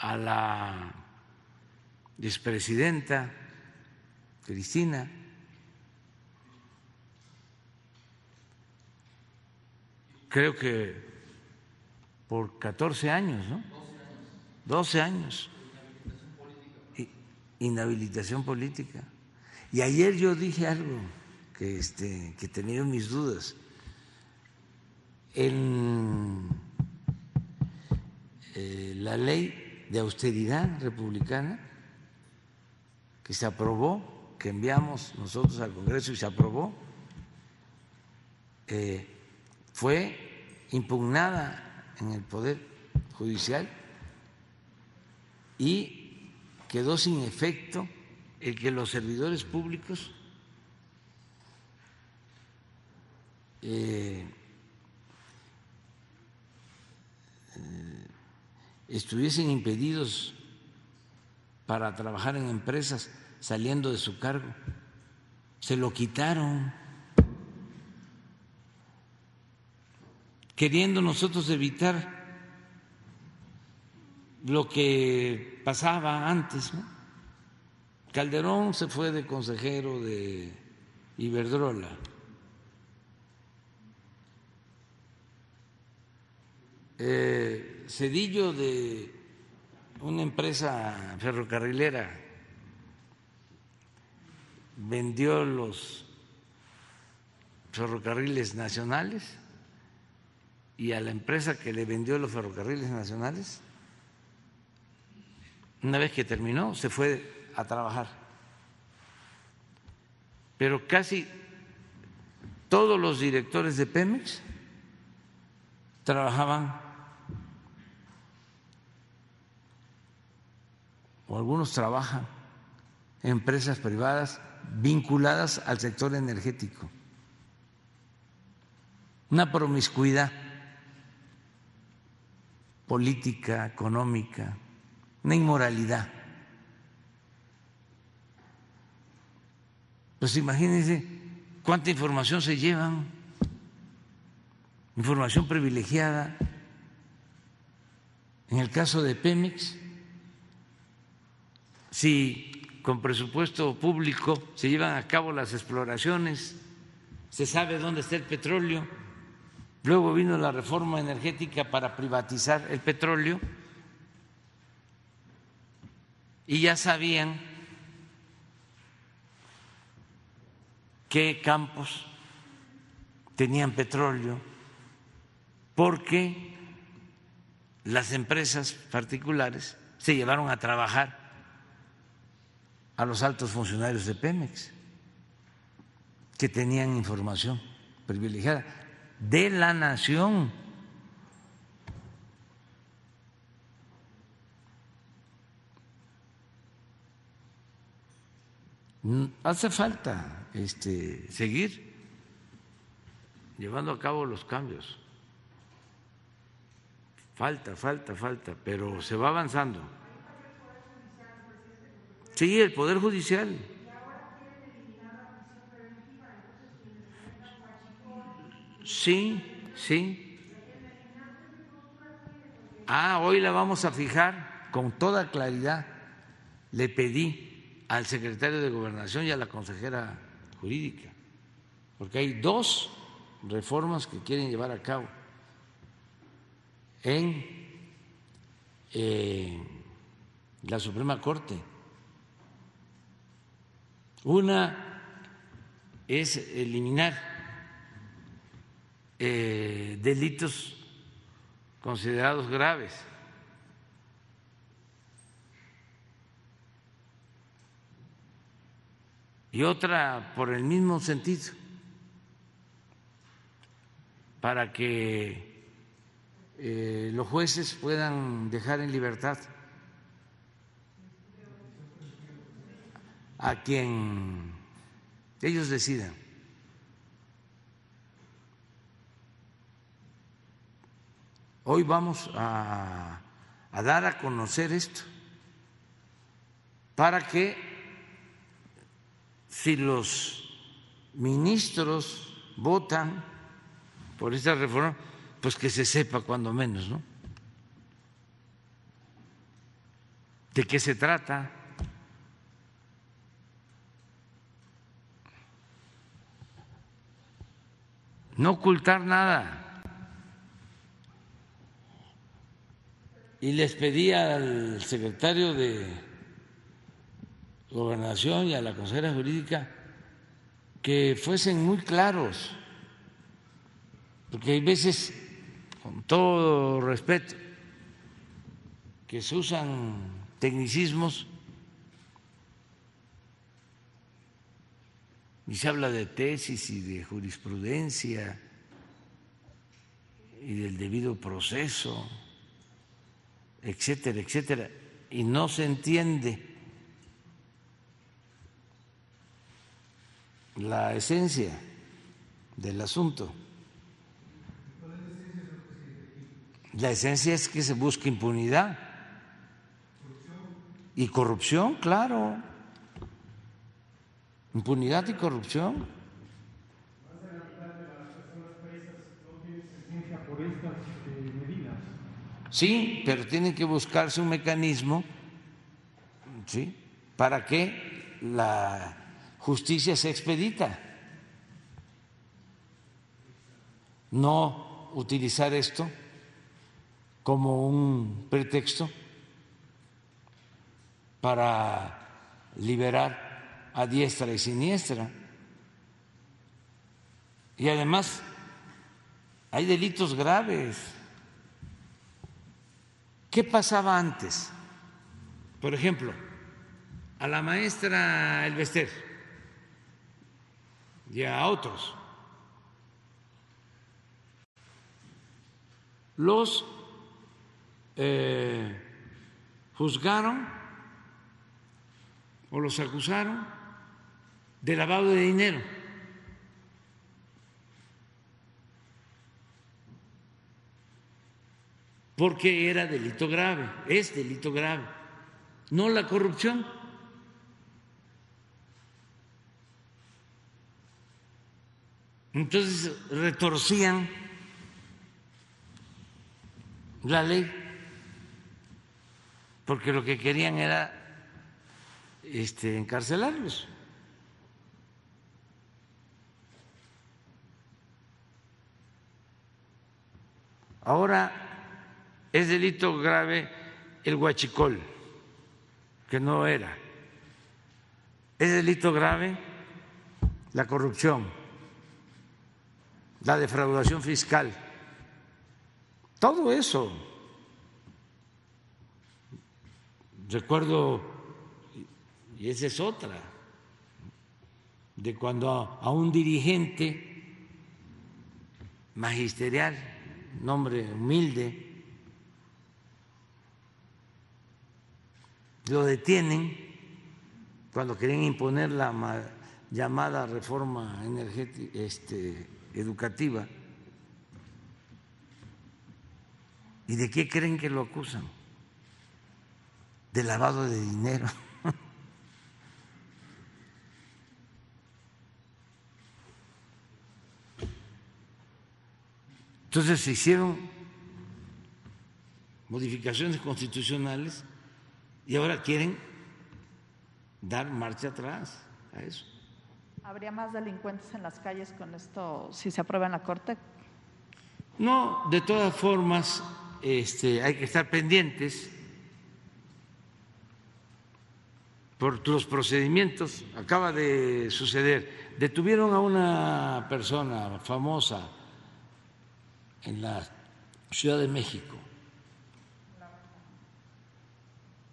a la expresidenta Cristina. Creo que por 14 años, ¿no? 12 años. Inhabilitación política. Y ayer yo dije algo que, este, que tenía mis dudas. En eh, la ley de austeridad republicana que se aprobó, que enviamos nosotros al Congreso y se aprobó, eh, fue impugnada en el Poder Judicial y quedó sin efecto el que los servidores públicos eh, estuviesen impedidos para trabajar en empresas saliendo de su cargo. Se lo quitaron, queriendo nosotros evitar lo que pasaba antes. Calderón se fue de consejero de Iberdrola. Eh, Cedillo de una empresa ferrocarrilera vendió los ferrocarriles nacionales y a la empresa que le vendió los ferrocarriles nacionales, una vez que terminó, se fue a trabajar. Pero casi todos los directores de Pemex trabajaban o algunos trabajan en empresas privadas vinculadas al sector energético. Una promiscuidad política, económica, una inmoralidad. Pues imagínense cuánta información se llevan, información privilegiada. En el caso de Pemex, si con presupuesto público se llevan a cabo las exploraciones, se sabe dónde está el petróleo, luego vino la reforma energética para privatizar el petróleo. Y ya sabían qué campos tenían petróleo, porque las empresas particulares se llevaron a trabajar a los altos funcionarios de Pemex que tenían información privilegiada de la nación. Hace falta este, seguir llevando a cabo los cambios. Falta, falta, falta, pero se va avanzando. Sí, el Poder Judicial. Sí, sí. Ah, hoy la vamos a fijar con toda claridad le pedí al secretario de Gobernación y a la consejera jurídica, porque hay dos reformas que quieren llevar a cabo en eh, la Suprema Corte. Una es eliminar eh, delitos considerados graves. Y otra por el mismo sentido, para que eh, los jueces puedan dejar en libertad a quien ellos decidan. Hoy vamos a, dar a conocer esto para que si los ministros votan por esta reforma, pues que se sepa cuando menos, ¿no? ¿De qué se trata? No ocultar nada. Y les pedí al secretario de Gobernación y a la consejera jurídica que fuesen muy claros, porque hay veces con todo respeto, que se usan tecnicismos y se habla de tesis y de jurisprudencia y del debido proceso, etcétera, etcétera, y no se entiende la esencia del asunto. La esencia es que se busque impunidad y corrupción, claro. Impunidad y corrupción. Sí, pero tiene que buscarse un mecanismo ¿sí? para que la justicia sea expedita. No utilizar esto como un pretexto para liberar a diestra y siniestra. Y además hay delitos graves. ¿Qué pasaba antes? Por ejemplo, a la maestra Elvester y a otros. Los eh, juzgaron o los acusaron de lavado de dinero. Porque era delito grave, es delito grave, no la corrupción. Entonces retorcían la ley porque lo que querían era este, encarcelarlos. Ahora es delito grave el huachicol, que no era. Es delito grave la corrupción, la defraudación fiscal. Todo eso Recuerdo, y esa es otra, de cuando a un dirigente magisterial, nombre humilde, lo detienen cuando querían imponer la llamada reforma energética, este, educativa. ¿Y de qué creen que lo acusan? de lavado de dinero. Entonces se hicieron modificaciones constitucionales Y ahora quieren dar marcha atrás a eso. ¿Habría más delincuentes en las calles con esto si se aprueba en la Corte? No, de todas formas, este, hay que estar pendientes por los procedimientos. Acaba de suceder. Detuvieron a una persona famosa en la Ciudad de México,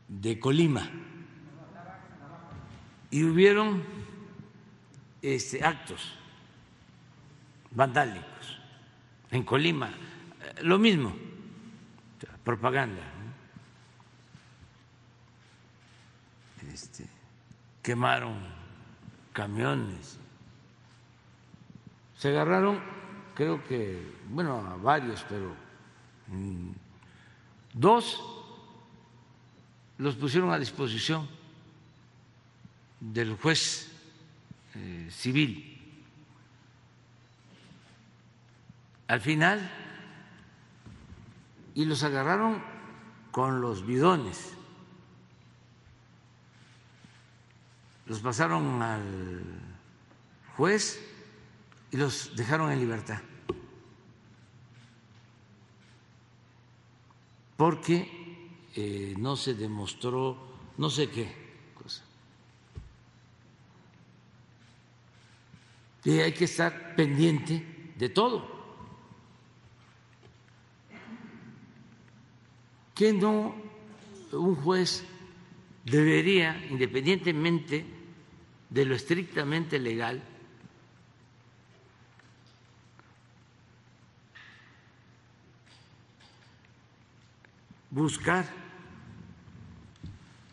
de Colima, y hubieron este, actos vandálicos en Colima, lo mismo, propaganda. Este, quemaron camiones, se agarraron, creo que, bueno, varios, pero mm, dos los pusieron a disposición del juez eh, civil. Al final, y los agarraron con los bidones, los pasaron al juez y los dejaron en libertad. Porque eh, no se demostró no sé qué cosa. Y hay que estar pendiente de todo. Que no un juez debería, independientemente de lo estrictamente legal, buscar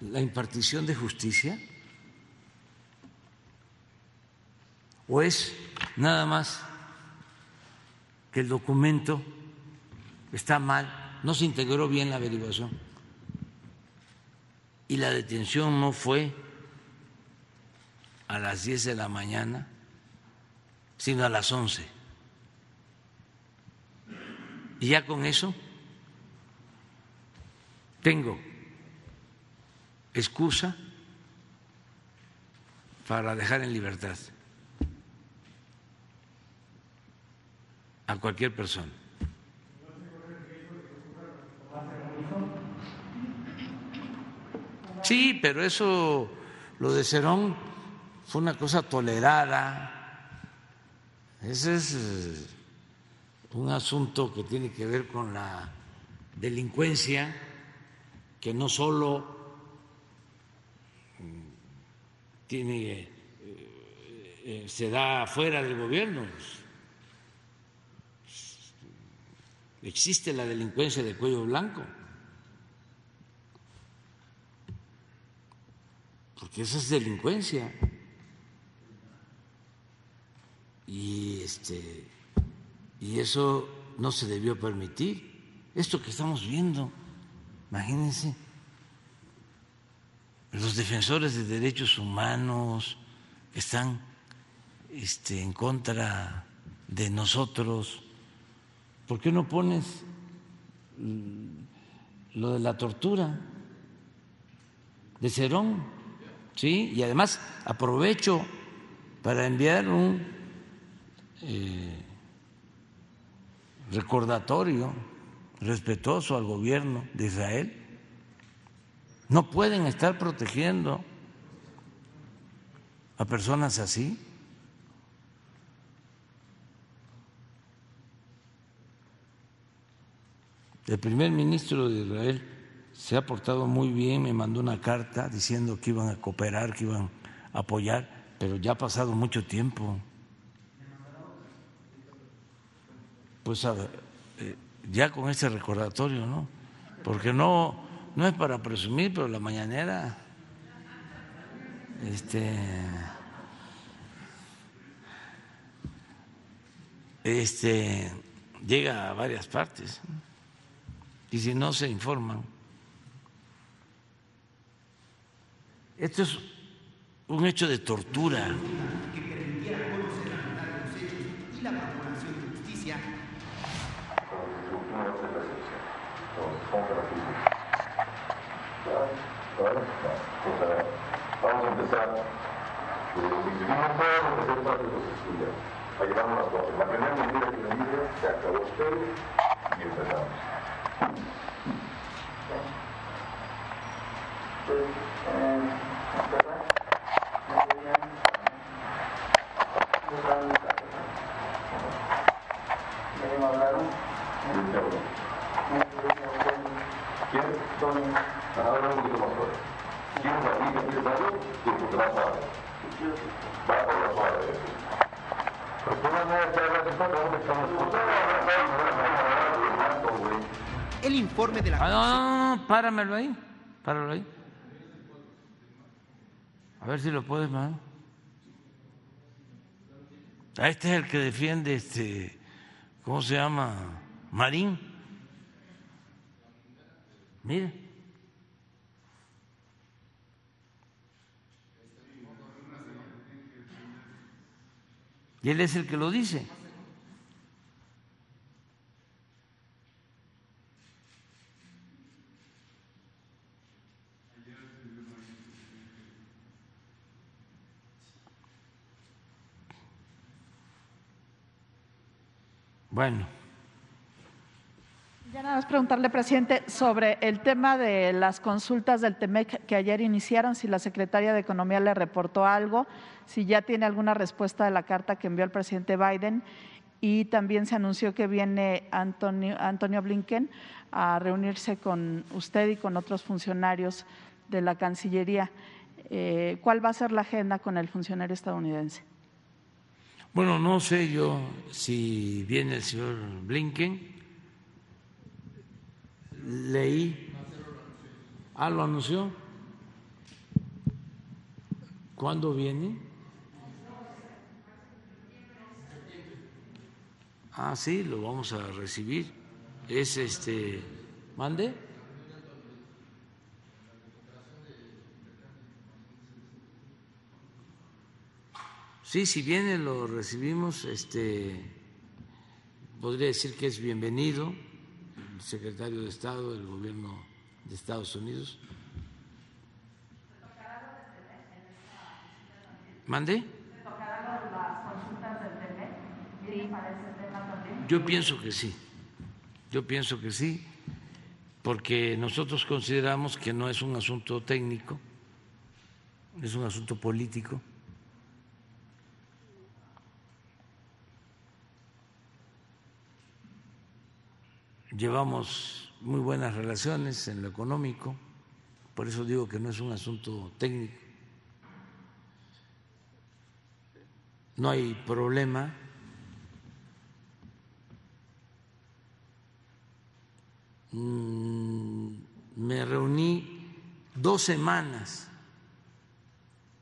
la impartición de justicia? ¿O es nada más que el documento está mal, no se integró bien la averiguación y la detención no fue a las 10 de la mañana, sino a las 11? Y ya con eso tengo excusa para dejar en libertad a cualquier persona. Sí, pero eso, lo de Cerón, fue una cosa tolerada. Ese es eh, un asunto que tiene que ver con la delincuencia que no solo mm, tiene, eh, eh, se da fuera del gobierno, existe la delincuencia de cuello blanco, porque esa es delincuencia. Y, este, y eso no se debió permitir. Esto que estamos viendo Imagínense, los defensores de derechos humanos están este, en contra de nosotros. ¿Por qué no pones lo de la tortura de Cerón? ¿Sí? Y además aprovecho para enviar un eh, recordatorio respetuoso al gobierno de Israel. No pueden estar protegiendo a personas así. El primer ministro de Israel se ha portado muy bien, me mandó una carta diciendo que iban a cooperar, que iban a apoyar, pero ya ha pasado mucho tiempo. Pues a ver, ya con ese recordatorio, ¿no? Porque no, no es para presumir, pero la mañanera este, este, llega a varias partes y si no se informan. Esto es un hecho de tortura. contre la ¿Vale? Pues, eh, vamos a empezar. Eh, los estudiantes. Ahí vamos las cosas. La primera que se acabó usted y empezamos. ¿Quién te ¿Quién? Ahora un poquito más fuerte. ¿Quién es aquí que quieres algo? Sí, porque va suave. Va por la suave. Pero tú no me hablas de todo, ¿dónde estamos? El informe de la Ah, no, no, no, páramelo ahí, páralo ahí. A ver si lo puedes, mano. Ah, Este es el que defiende, este, ¿cómo se llama? Marín. Mira. Y él es el que lo dice. Bueno. Ya nada más preguntarle, presidente, sobre el tema de las consultas del TEMEC que ayer iniciaron, si la secretaria de Economía le reportó algo, si ya tiene alguna respuesta de la carta que envió el presidente Biden y también se anunció que viene Antonio, Blinken a reunirse con usted y con otros funcionarios de la Cancillería. Eh, ¿Cuál va a ser la agenda con el funcionario estadounidense? Bueno, no sé yo si viene el señor Blinken. Leí. Ah, lo anunció. ¿Cuándo viene? Ah, sí, lo vamos a recibir. Es este. ¿Mande? Sí, si viene lo recibimos, este, podría decir que es bienvenido secretario de Estado del gobierno de Estados Unidos. ¿Mande? Yo pienso que sí, yo pienso que sí, porque nosotros consideramos que no es un asunto técnico, es un asunto político. Llevamos muy buenas relaciones en lo económico, por eso digo que no es un asunto técnico. No hay problema. Mm, Me reuní dos semanas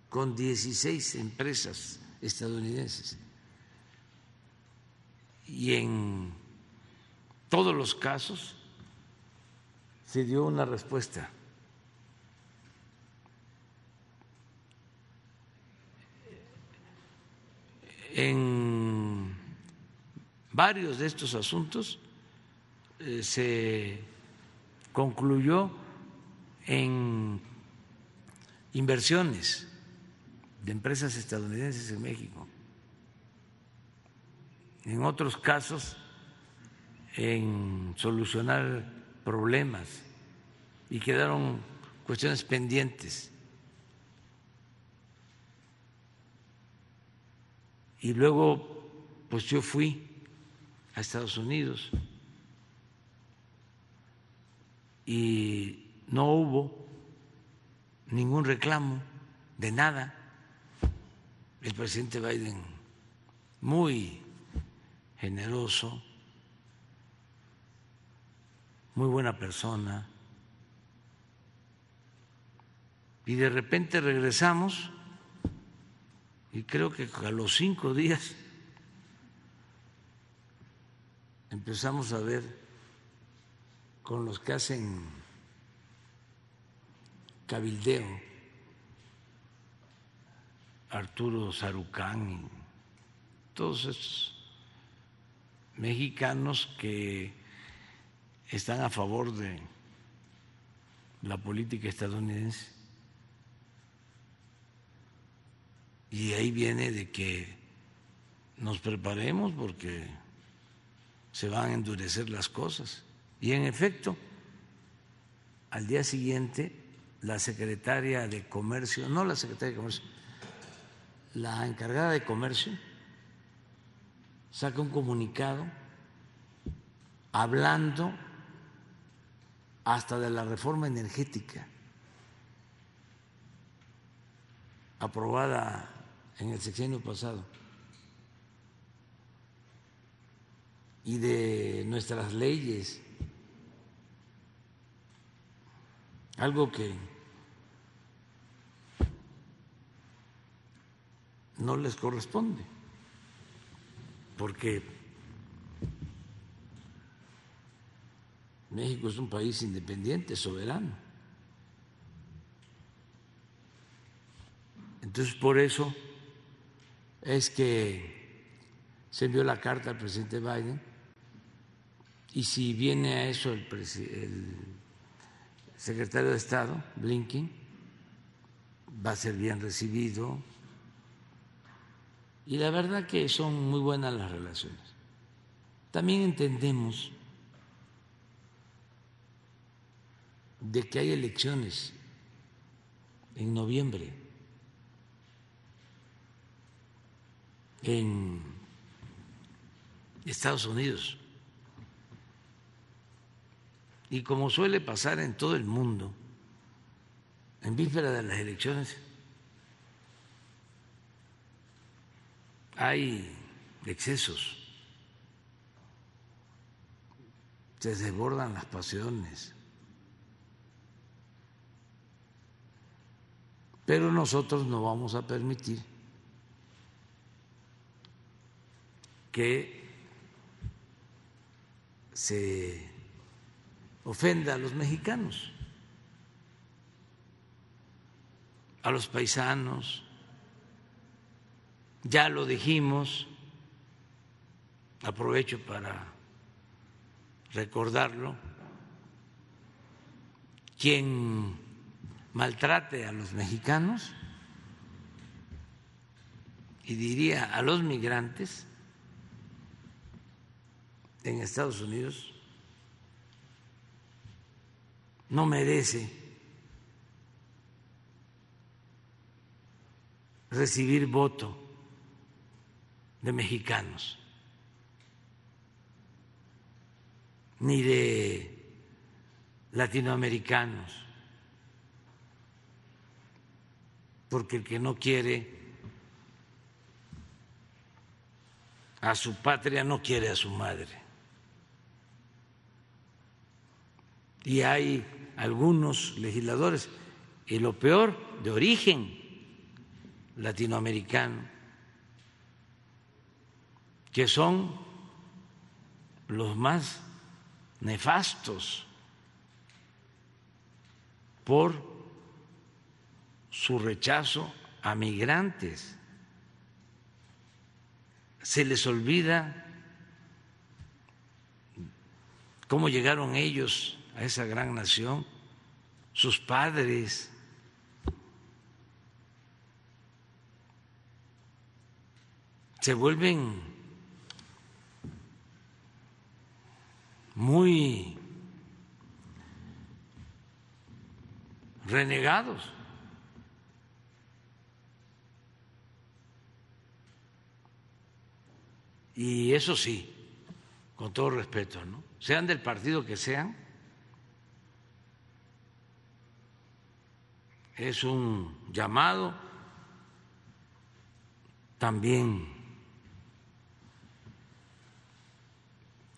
con 16 empresas estadounidenses y en todos los casos se dio una respuesta. En varios de estos asuntos eh, se concluyó en inversiones de empresas estadounidenses en México. En otros casos en solucionar problemas y quedaron cuestiones pendientes. Y luego, pues yo fui a Estados Unidos y no hubo ningún reclamo de nada. El presidente Biden, muy generoso, muy buena persona. Y de repente regresamos y creo que a los cinco días empezamos a ver con los que hacen cabildeo, Arturo Sarucán y todos esos mexicanos que están a favor de la política estadounidense. Y ahí viene de que nos preparemos porque se van a endurecer las cosas. Y en efecto, al día siguiente, la secretaria de Comercio, no la secretaria de Comercio, la encargada de Comercio, saca un comunicado hablando hasta de la reforma energética aprobada en el sexenio pasado y de nuestras leyes, algo que no les corresponde, porque México es un país independiente, soberano. Entonces, por eso es que se envió la carta al presidente Biden y si viene a eso el, secretario de Estado, Blinken, va a ser bien recibido. Y la verdad que son muy buenas las relaciones. También entendemos de que hay elecciones en noviembre en Estados Unidos. Y como suele pasar en todo el mundo, en víspera de las elecciones hay excesos, se desbordan las pasiones. Pero nosotros no vamos a permitir que se ofenda a los mexicanos, a los paisanos. Ya lo dijimos, aprovecho para recordarlo, quien maltrate a los mexicanos y diría a los migrantes en Estados Unidos no merece recibir voto de mexicanos ni de latinoamericanos porque el que no quiere a su patria no quiere a su madre. Y hay algunos legisladores, y lo peor, de origen latinoamericano, que son los más nefastos por su rechazo a migrantes. Se les olvida cómo llegaron ellos a esa gran nación, sus padres. Se vuelven muy renegados. Y eso sí, con todo respeto, ¿no? Sean del partido que sean, es un llamado también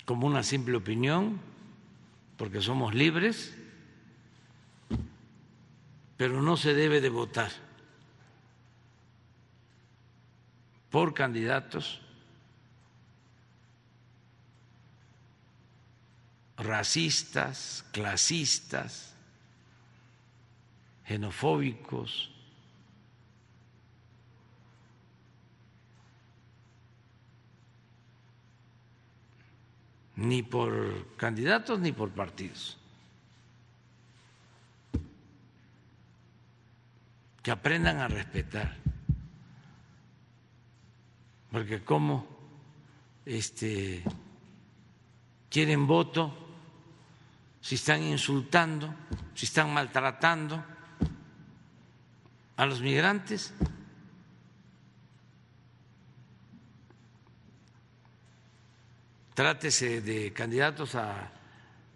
como una simple opinión, porque somos libres, pero no se debe de votar por candidatos racistas, clasistas, xenofóbicos. ni por candidatos ni por partidos. que aprendan a respetar. Porque como este, quieren voto, si están insultando, si están maltratando a los migrantes. Trátese de candidatos a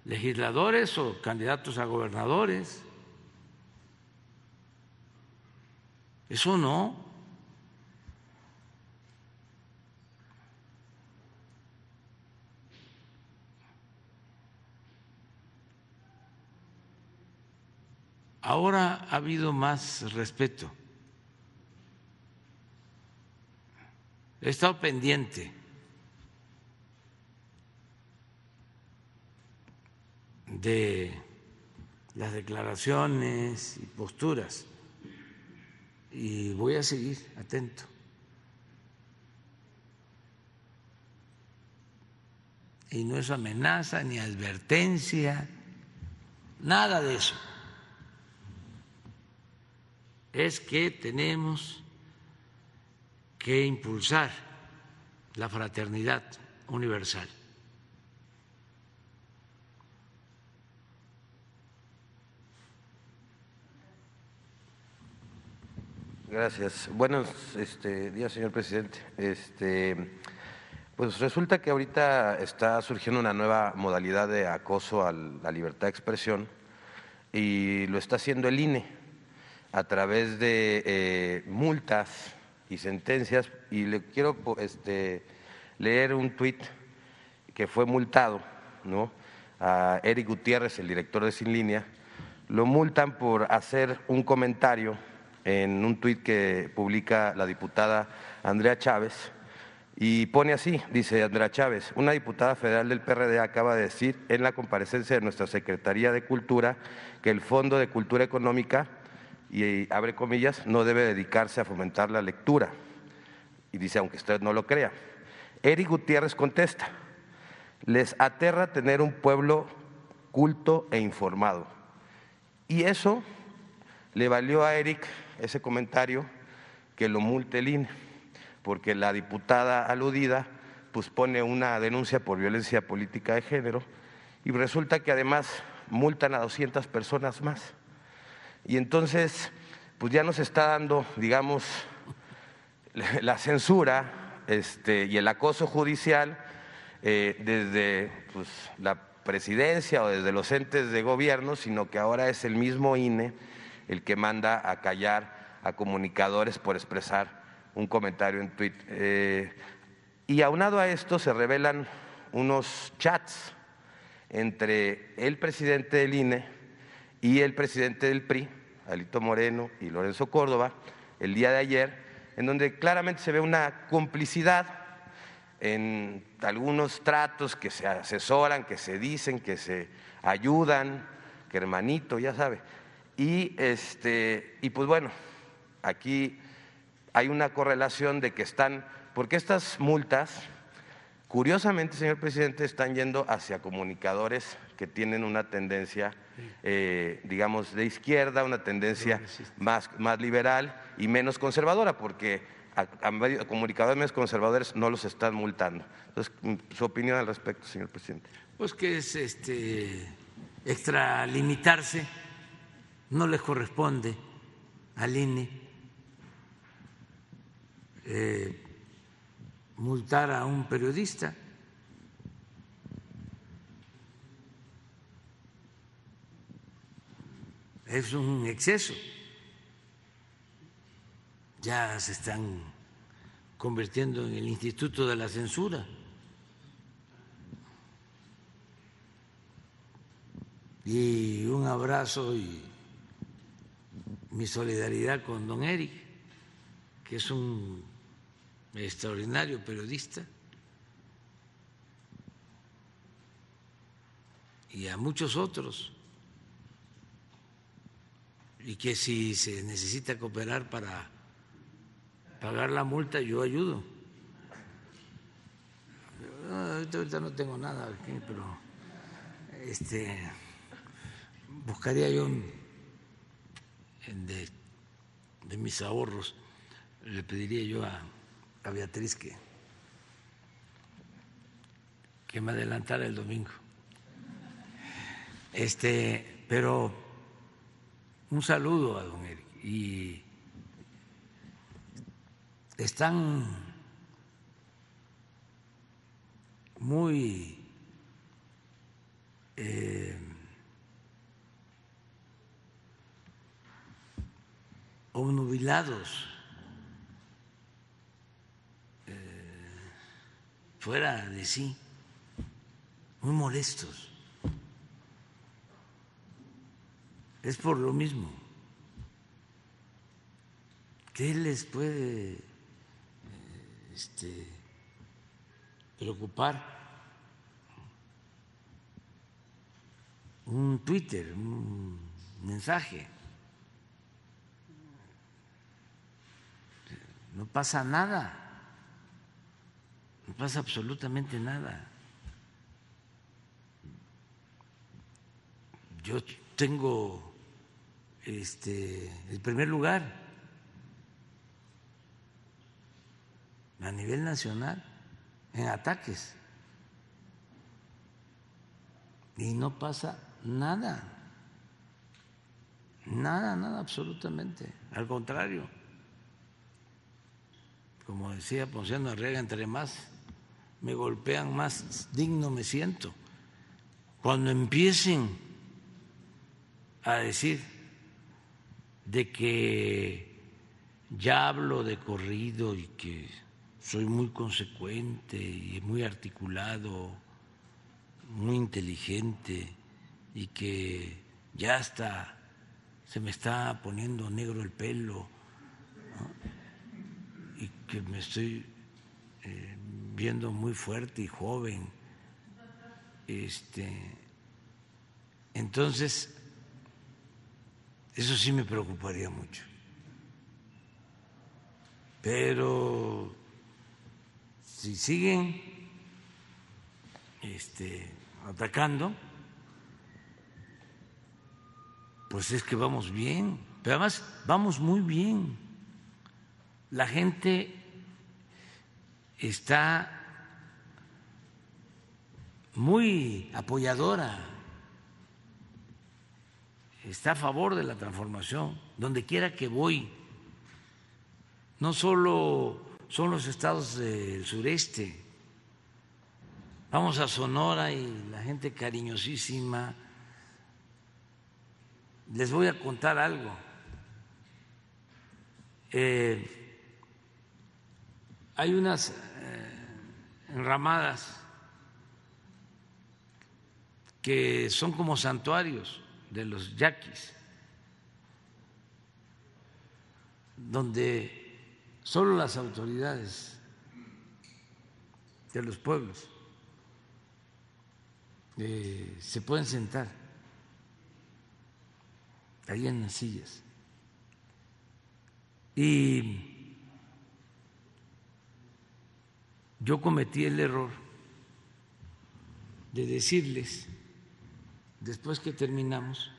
legisladores o candidatos a gobernadores. Eso no. Ahora ha habido más respeto. He estado pendiente de las declaraciones y posturas y voy a seguir atento. Y no es amenaza ni advertencia, nada de eso. Es que tenemos que impulsar la fraternidad universal. Gracias. Buenos este, días, señor presidente. Este, pues resulta que ahorita está surgiendo una nueva modalidad de acoso a la libertad de expresión y lo está haciendo el INE a través de eh, multas y sentencias. Y le quiero este, leer un tuit que fue multado, ¿no? A Eric Gutiérrez, el director de Sin Línea, lo multan por hacer un comentario en un tuit que publica la diputada Andrea Chávez y pone así, dice Andrea Chávez, una diputada federal del PRD acaba de decir en la comparecencia de nuestra Secretaría de Cultura que el Fondo de Cultura Económica, y abre comillas, no debe dedicarse a fomentar la lectura. Y dice, aunque usted no lo crea. Eric Gutiérrez contesta, les aterra tener un pueblo culto e informado. Y eso le valió a Eric ese comentario que lo multe el INE, porque la diputada aludida pues pone una denuncia por violencia política de género y resulta que además multan a 200 personas más. Y entonces, pues ya nos está dando, digamos, la censura este, y el acoso judicial eh, desde pues, la presidencia o desde los entes de gobierno, sino que ahora es el mismo INE el que manda a callar a comunicadores por expresar un comentario en Twitter. Eh, y aunado a esto se revelan unos chats entre el presidente del INE y el presidente del PRI, Alito Moreno y Lorenzo Córdoba, el día de ayer, en donde claramente se ve una complicidad en algunos tratos que se asesoran, que se dicen, que se ayudan, que hermanito, ya sabe. Y, este, y pues bueno, aquí hay una correlación de que están, porque estas multas, curiosamente, señor presidente, están yendo hacia comunicadores que tienen una tendencia, eh, digamos, de izquierda, una tendencia más, más liberal y menos conservadora, porque a, comunicadores menos conservadores no los están multando. Entonces, su opinión al respecto, señor presidente. Pues que es este extralimitarse no les corresponde al INE eh, multar a un periodista. Es un exceso. Ya se están convirtiendo en el Instituto de la Censura. Y un abrazo y mi solidaridad con don Eric, que es un extraordinario periodista, y a muchos otros, y que si se necesita cooperar para pagar la multa, yo ayudo. Ahorita no tengo nada pero este, buscaría yo de de mis ahorros, le pediría yo a, a Beatriz que, que me adelantara el domingo. Este, pero un saludo a don Eric. Y están muy eh, obnubilados, eh, fuera de sí, muy molestos. Es por lo mismo. ¿Qué les puede eh, este, preocupar? Un Twitter, un mensaje. No pasa nada. No pasa absolutamente nada. Yo tengo este, el primer lugar a nivel nacional en ataques. Y no pasa nada. Nada, nada, absolutamente. Al contrario. Como decía Ponciano Arriaga, entre más me golpean, más digno me siento. Cuando empiecen a decir de que ya hablo de corrido y que soy muy consecuente y muy articulado, muy inteligente y que ya hasta se me está poniendo negro el pelo y que me estoy eh, viendo muy fuerte y joven. Este, entonces, eso sí me preocuparía mucho. Pero si siguen este, atacando, pues es que vamos bien. Pero además vamos muy bien. La gente está muy apoyadora está a favor de la transformación, donde quiera que voy. No solo son los estados del sureste, vamos a Sonora y la gente cariñosísima. Les voy a contar algo. Eh, hay unas eh, enramadas que son como santuarios de los yaquis, donde solo las autoridades de los pueblos eh, se pueden sentar ahí en las sillas. Y yo cometí el error de decirles después que terminamos,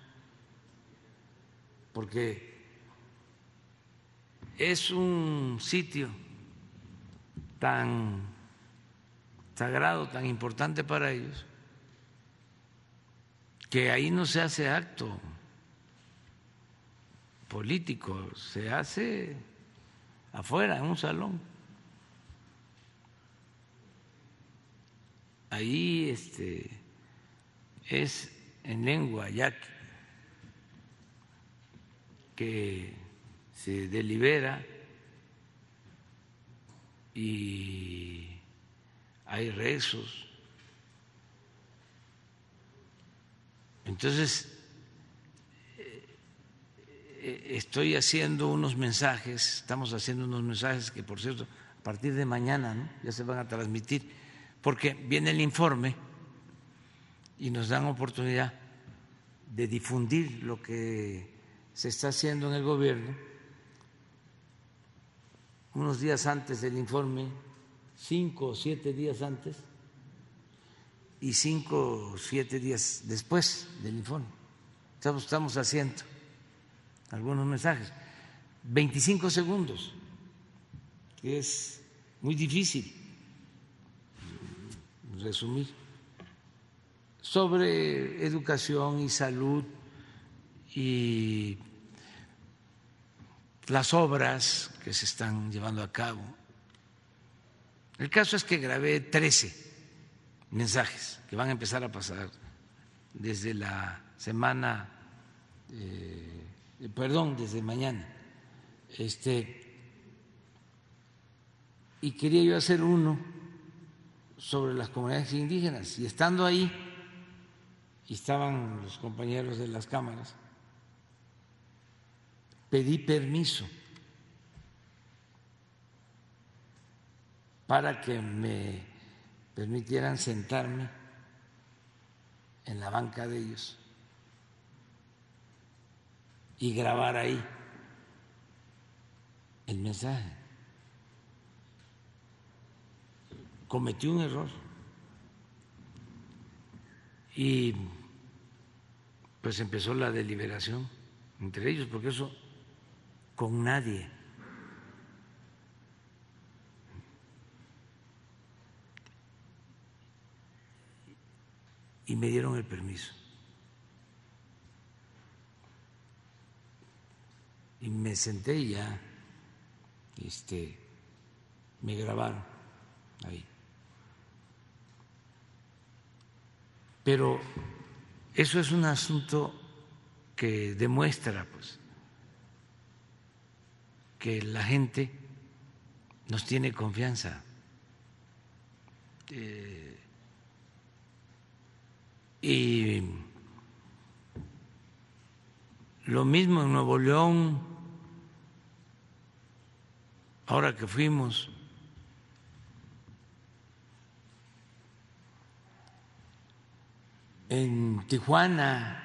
porque es un sitio tan sagrado, tan importante para ellos, que ahí no se hace acto político, se hace afuera, en un salón. Ahí este, es en lengua yaqui que se delibera y hay rezos. Entonces, eh, estoy haciendo unos mensajes, estamos haciendo unos mensajes que, por cierto, a partir de mañana ya se van a transmitir, porque viene el informe y nos dan oportunidad de difundir lo que se está haciendo en el gobierno. Unos días antes del informe, cinco o siete días antes, y cinco o siete días después del informe. Estamos, haciendo algunos mensajes. 25 segundos, que es muy difícil resumir, sobre educación y salud y las obras que se están llevando a cabo. El caso es que grabé 13 mensajes que van a empezar a pasar desde la semana, eh, perdón, desde mañana. Este, y quería yo hacer uno sobre las comunidades indígenas. Y estando ahí, y estaban los compañeros de las cámaras, pedí permiso para que me permitieran sentarme en la banca de ellos y grabar ahí el mensaje. Cometí un error y pues empezó la deliberación entre ellos, porque eso con nadie. Y me dieron el permiso. Y me senté y ya este, me grabaron ahí. Pero eso es un asunto que demuestra, pues, que la gente nos tiene confianza. Eh, y lo mismo en Nuevo León, ahora que fuimos, en Tijuana,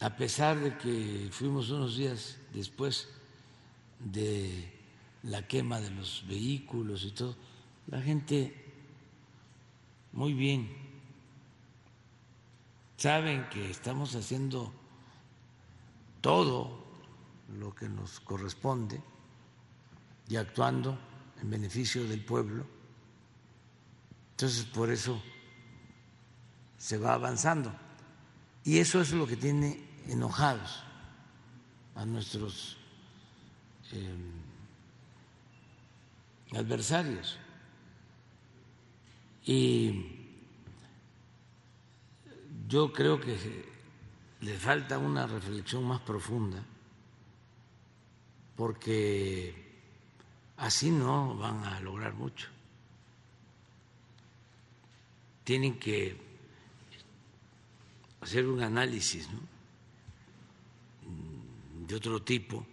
a pesar de que fuimos unos días después de la quema de los vehículos y todo, la gente muy bien, saben que estamos haciendo todo lo que nos corresponde y actuando en beneficio del pueblo. Entonces, por eso se va avanzando. Y eso es lo que tiene enojados a nuestros em, adversarios. Y yo creo que le falta una reflexión más profunda, porque así no van a lograr mucho. Tienen que hacer un análisis de otro tipo,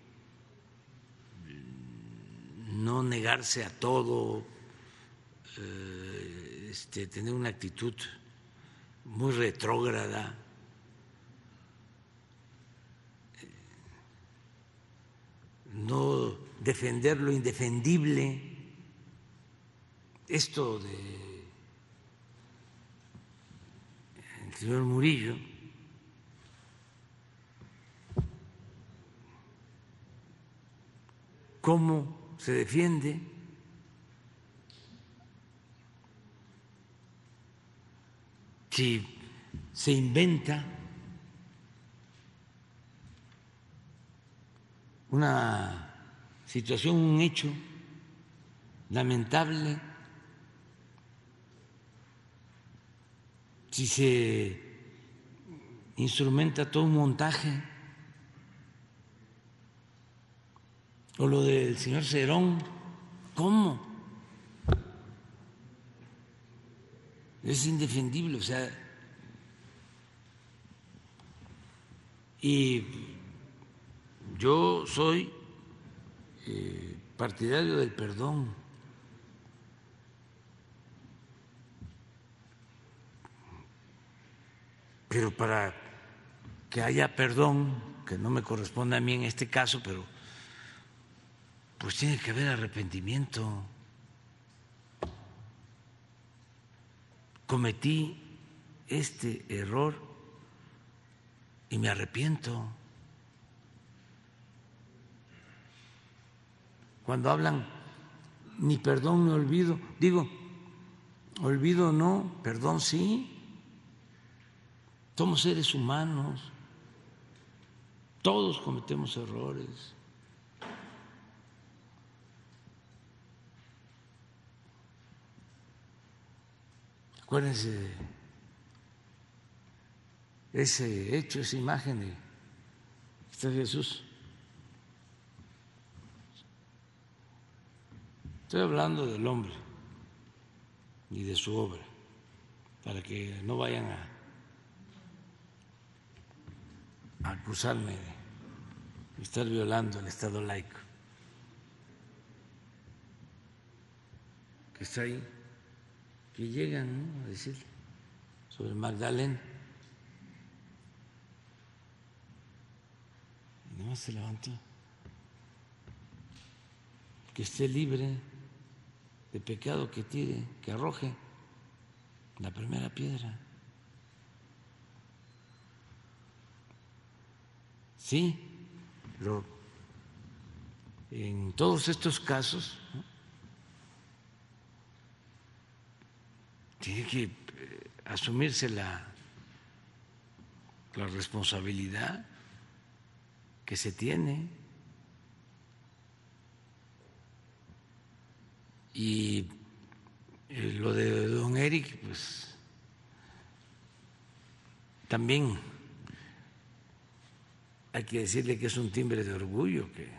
no negarse a todo, eh, este, tener una actitud muy retrógrada. no defender lo indefendible, esto de señor Murillo, cómo se defiende si se inventa una situación, un hecho lamentable si se instrumenta todo un montaje, o lo del señor Cerón, ¿cómo? Es indefendible, o sea, y yo soy eh, partidario del perdón. Pero para que haya perdón, que no me corresponde a mí en este caso, pero pues tiene que haber arrepentimiento. Cometí este error y me arrepiento. cuando hablan ni perdón ni olvido. Digo, olvido no, perdón sí. Somos seres humanos, todos cometemos errores. Acuérdense ese hecho, esa imagen de está Jesús. Estoy hablando del hombre y de su obra, para que no vayan a, acusarme de estar violando el Estado laico, que está ahí, que llegan a decir sobre Magdalena. Y nada más se levantó. Que esté libre de pecado que tire, que arroje la primera piedra. Sí, pero en todos estos casos tiene que eh, asumirse la, la responsabilidad que se tiene. Y eh, lo de don Eric, pues también hay que decirle que es un timbre de orgullo que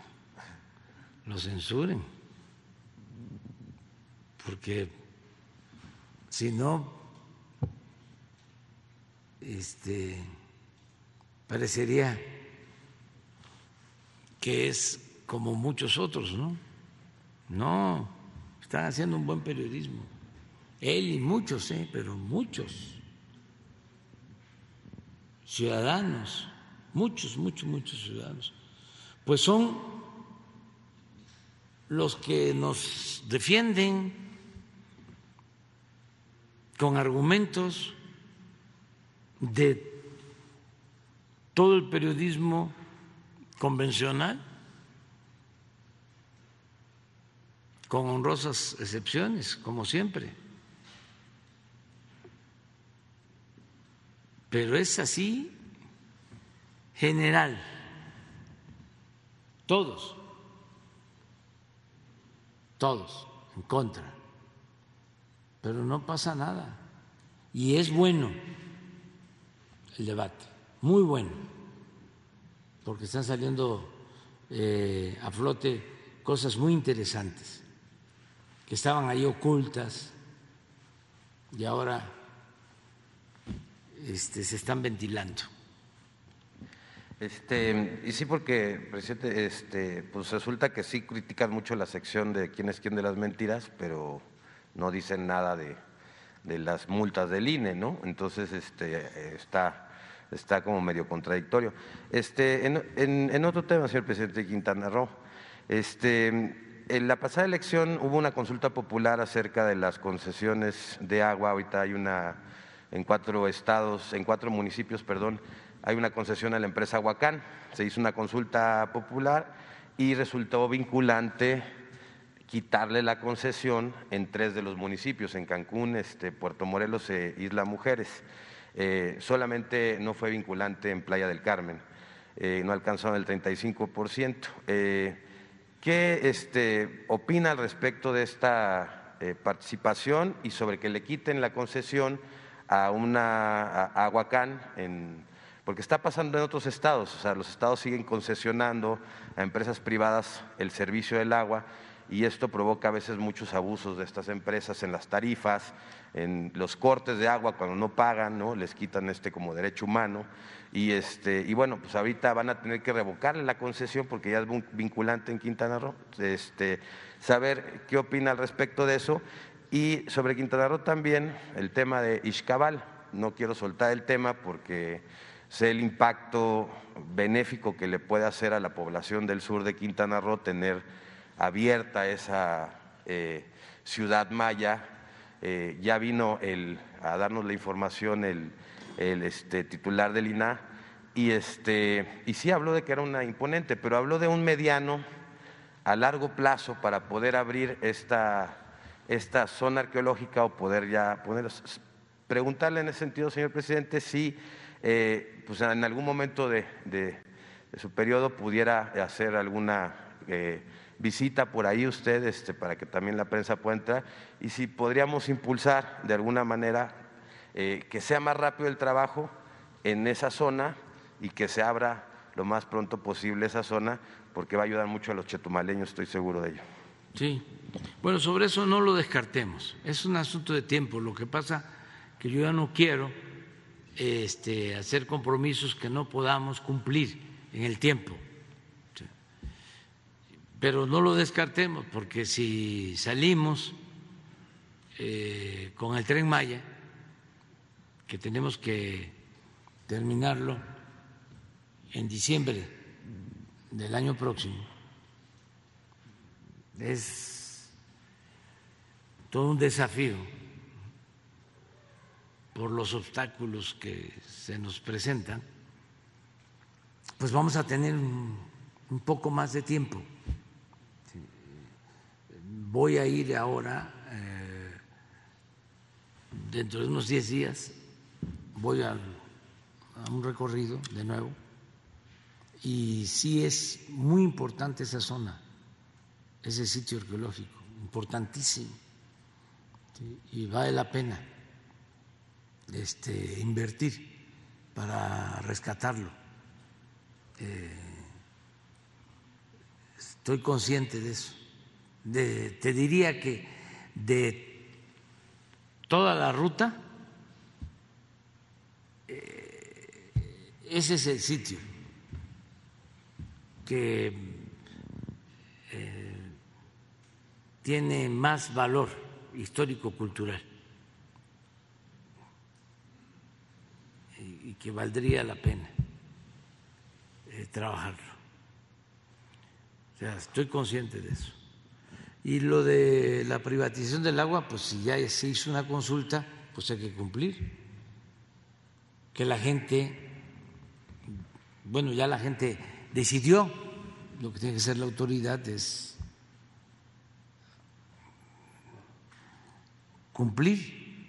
lo censuren, porque si no, este, parecería que es como muchos otros, ¿no? No, están haciendo un buen periodismo. Él y muchos, ¿eh? pero muchos ciudadanos, muchos, muchos, muchos ciudadanos, pues son los que nos defienden con argumentos de todo el periodismo convencional con honrosas excepciones, como siempre. Pero es así general, todos, todos en contra, pero no pasa nada. Y es bueno el debate, muy bueno, porque están saliendo eh, a flote cosas muy interesantes que estaban ahí ocultas y ahora este, se están ventilando. Este, y sí, porque, presidente, este, pues resulta que sí critican mucho la sección de quién es quién de las mentiras, pero no dicen nada de, de las multas del INE, ¿no? Entonces, este, está, está como medio contradictorio. Este, en, en, en otro tema, señor presidente Quintana Roo, este, en la pasada elección hubo una consulta popular acerca de las concesiones de agua. Ahorita hay una en cuatro estados, en cuatro municipios, perdón, hay una concesión a la empresa Huacán. Se hizo una consulta popular y resultó vinculante quitarle la concesión en tres de los municipios, en Cancún, este, Puerto Morelos e Isla Mujeres. Eh, solamente no fue vinculante en Playa del Carmen, eh, no alcanzó el 35%. Eh, ¿Qué este, opina al respecto de esta eh, participación y sobre que le quiten la concesión a una a, Huacán porque está pasando en otros estados, o sea, los estados siguen concesionando a empresas privadas el servicio del agua y esto provoca a veces muchos abusos de estas empresas en las tarifas, en los cortes de agua cuando no pagan, ¿no? Les quitan este como derecho humano y este y bueno, pues ahorita van a tener que revocarle la concesión porque ya es vinculante en Quintana Roo. Este, saber qué opina al respecto de eso y sobre Quintana Roo también el tema de Ixcabal. No quiero soltar el tema porque sé el impacto benéfico que le puede hacer a la población del sur de Quintana Roo tener abierta esa eh, ciudad maya. Eh, ya vino el, a darnos la información el, el este, titular del INA y, este, y sí habló de que era una imponente, pero habló de un mediano a largo plazo para poder abrir esta, esta zona arqueológica o poder ya poner, preguntarle en ese sentido, señor presidente, si eh, pues en algún momento de, su periodo pudiera hacer alguna eh, visita por ahí usted este, para que también la prensa pueda entrar. Y si podríamos impulsar de alguna manera eh, que sea más rápido el trabajo en esa zona y que se abra lo más pronto posible esa zona porque va a ayudar mucho a los chetumaleños, estoy seguro de ello. Sí, bueno, sobre eso no lo descartemos, es un asunto de tiempo, lo que pasa que yo ya no quiero este, hacer compromisos que no podamos cumplir en el tiempo. Pero no lo descartemos, porque si salimos eh, con el tren Maya, que tenemos que terminarlo en diciembre del año próximo, es todo un desafío por los obstáculos que se nos presentan, pues vamos a tener un, poco más de tiempo. Voy a ir ahora, eh, dentro de unos 10 días, voy a un recorrido de nuevo y sí es muy importante esa zona, ese sitio arqueológico, importantísimo, y vale la pena este, invertir para rescatarlo. Eh, estoy consciente de eso. te diría que de toda la ruta, eh, ese es el sitio que eh, tiene más valor histórico-cultural. Que valdría la pena eh, trabajarlo. O sea, estoy consciente de eso. Y lo de la privatización del agua, pues si ya se hizo una consulta, pues hay que cumplir. Que la gente, bueno, ya la gente decidió, lo que tiene que ser la autoridad es cumplir,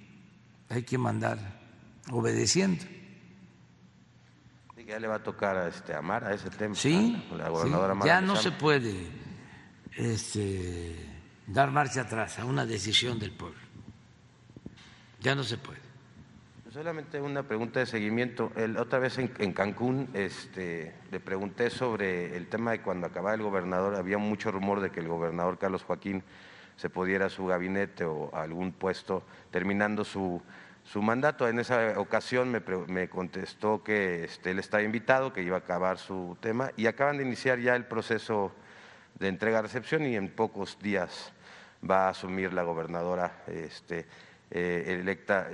hay que mandar obedeciendo ya le va a tocar a, este, Amar a ese tema. Sí, ya no se puede este, dar marcha atrás a una decisión del pueblo. Ya no se puede. Solamente una pregunta de seguimiento. El, otra vez en, en, Cancún este, le pregunté sobre el tema de cuando acababa el gobernador. Había mucho rumor de que el gobernador Carlos Joaquín se pudiera a su gabinete o a algún puesto terminando su su mandato. En esa ocasión me, contestó que este, él estaba invitado, que iba a acabar su tema y acaban de iniciar ya el proceso de entrega-recepción y en pocos días va a asumir la gobernadora este, eh, electa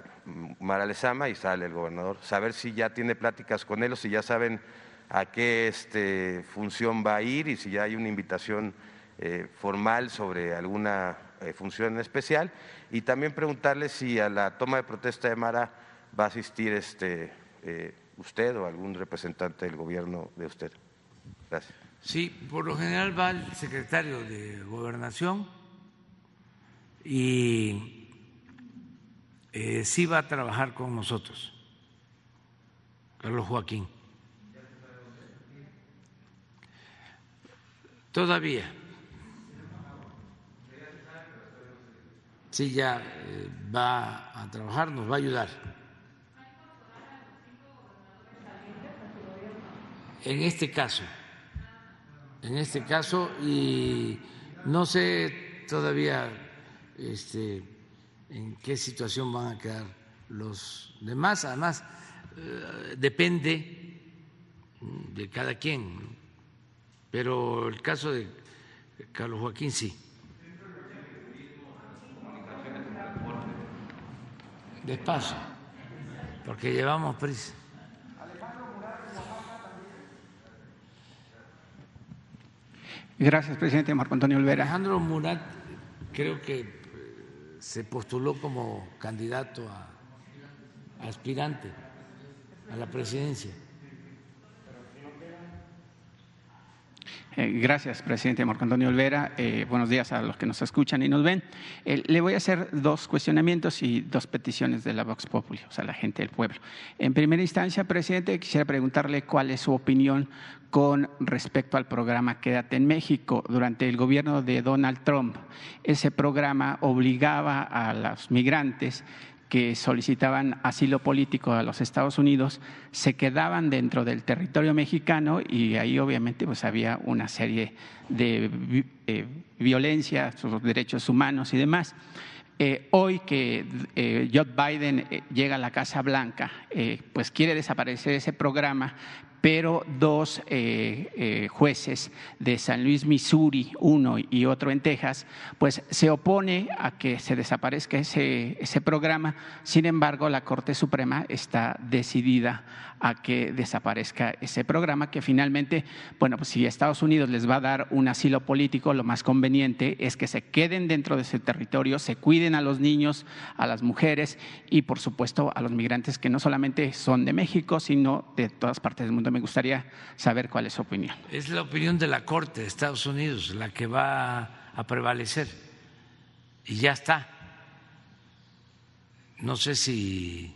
Mara Lezama y sale el gobernador. Saber si ya tiene pláticas con él o si ya saben a qué este, función va a ir y si ya hay una invitación eh, formal sobre alguna función especial y también preguntarle si a la toma de protesta de Mara va a asistir este, eh, usted o algún representante del gobierno de usted. Gracias. Sí, por lo general va el secretario de Gobernación y eh, sí va a trabajar con nosotros, Carlos Joaquín. Todavía. Sí ya eh, va a trabajar, nos va a ayudar. En este caso, en este caso, y no sé todavía este, en qué situación van a quedar los demás, además eh, depende de cada quien, pero el caso de Carlos Joaquín sí. Despacio, porque llevamos prisa. Gracias, presidente Marco Antonio Olvera. Alejandro Murat creo que eh, se postuló como candidato a, aspirante a la presidencia. Eh, gracias, presidente Marco Antonio Olvera. Eh, buenos días a los que nos escuchan y nos ven. Eh, le voy a hacer dos cuestionamientos y dos peticiones de la Vox Populi, o sea, la gente del pueblo. En primera instancia, presidente, quisiera preguntarle cuál es su opinión con respecto al programa Quédate en México. Durante el gobierno de Donald Trump, ese programa obligaba a los migrantes que solicitaban asilo político a los Estados Unidos se quedaban dentro del territorio mexicano y ahí obviamente pues había una serie de eh, violencia, sus derechos humanos y demás. Eh, hoy que eh, Joe Biden llega a la Casa Blanca, pues quiere desaparecer ese programa, pero dos eh, eh, jueces de San Luis, Missouri, uno y otro en Texas, pues se opone a que se desaparezca ese, ese programa. Sin embargo, la Corte Suprema está decidida a que desaparezca ese programa, que finalmente, bueno, pues si Estados Unidos les va a dar un asilo político, lo más conveniente es que se queden dentro de ese territorio, se cuiden a los niños, a las mujeres y, por supuesto, a los migrantes que no solamente son de México, sino de todas partes del mundo. Me gustaría saber cuál es su opinión. Es la opinión de la Corte de Estados Unidos la que va a prevalecer y ya está. No sé si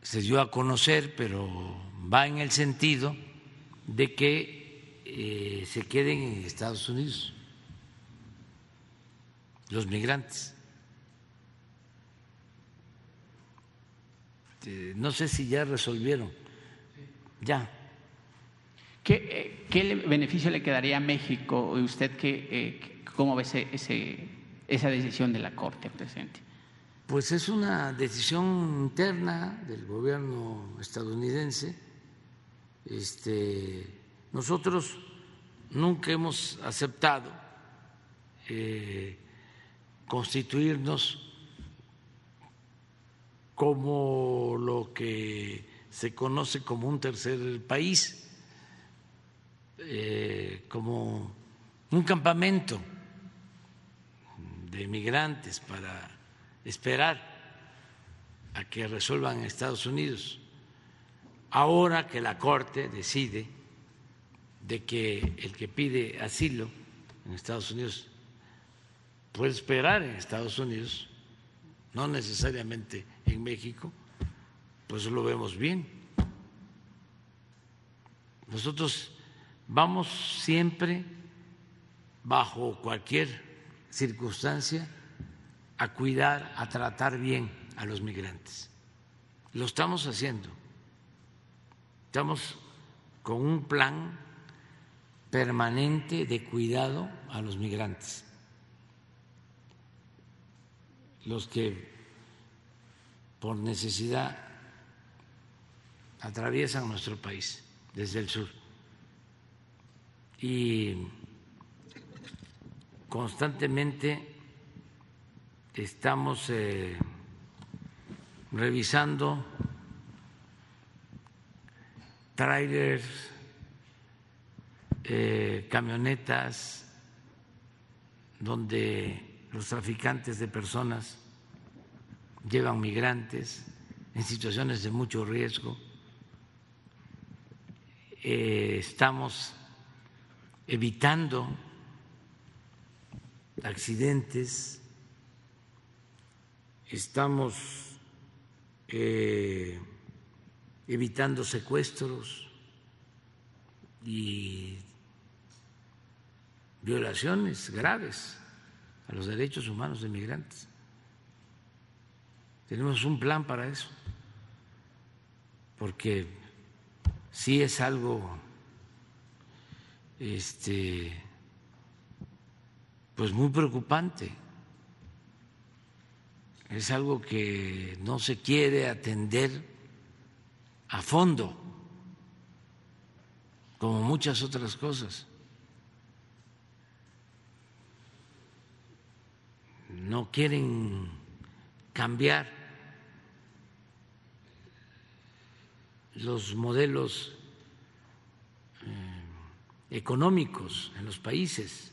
se dio a conocer, pero va en el sentido de que eh, se queden en Estados Unidos los migrantes. Eh, no sé si ya resolvieron. Ya. ¿Qué, eh, beneficio le quedaría a México? ¿Usted qué, cómo ve ese, esa decisión de la Corte, presidente? Pues es una decisión interna del gobierno estadounidense. Este, nosotros nunca hemos aceptado eh, constituirnos como lo que se conoce como un tercer país, eh, como un campamento de migrantes para esperar a que resuelvan en Estados Unidos. Ahora que la Corte decide de que el que pide asilo en Estados Unidos puede esperar en Estados Unidos, no necesariamente en México, pues lo vemos bien. Nosotros vamos siempre, bajo cualquier circunstancia, a cuidar, a tratar bien a los migrantes. Lo estamos haciendo. Estamos con un plan permanente de cuidado a los migrantes, los que por necesidad atraviesan nuestro país desde el sur. Y constantemente estamos eh, revisando trailers, eh, camionetas, donde los traficantes de personas llevan migrantes en situaciones de mucho riesgo. Eh, estamos evitando accidentes estamos eh, evitando secuestros y violaciones graves a los derechos humanos de migrantes. Tenemos un plan para eso, porque sí es algo este pues muy preocupante es algo que no se quiere atender a fondo, como muchas otras cosas. No quieren cambiar los modelos eh, económicos en los países.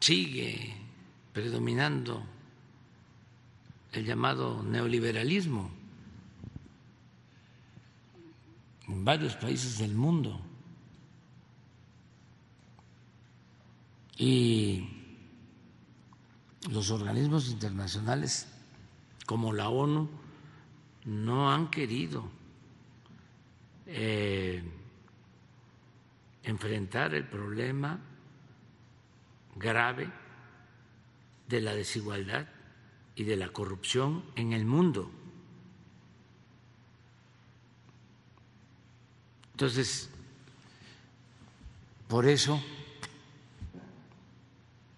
Sigue predominando el llamado neoliberalismo en varios países del mundo. y los organismos internacionales como la ONU no han querido eh, enfrentar el problema grave de la desigualdad y de la corrupción en el mundo. Entonces, por eso,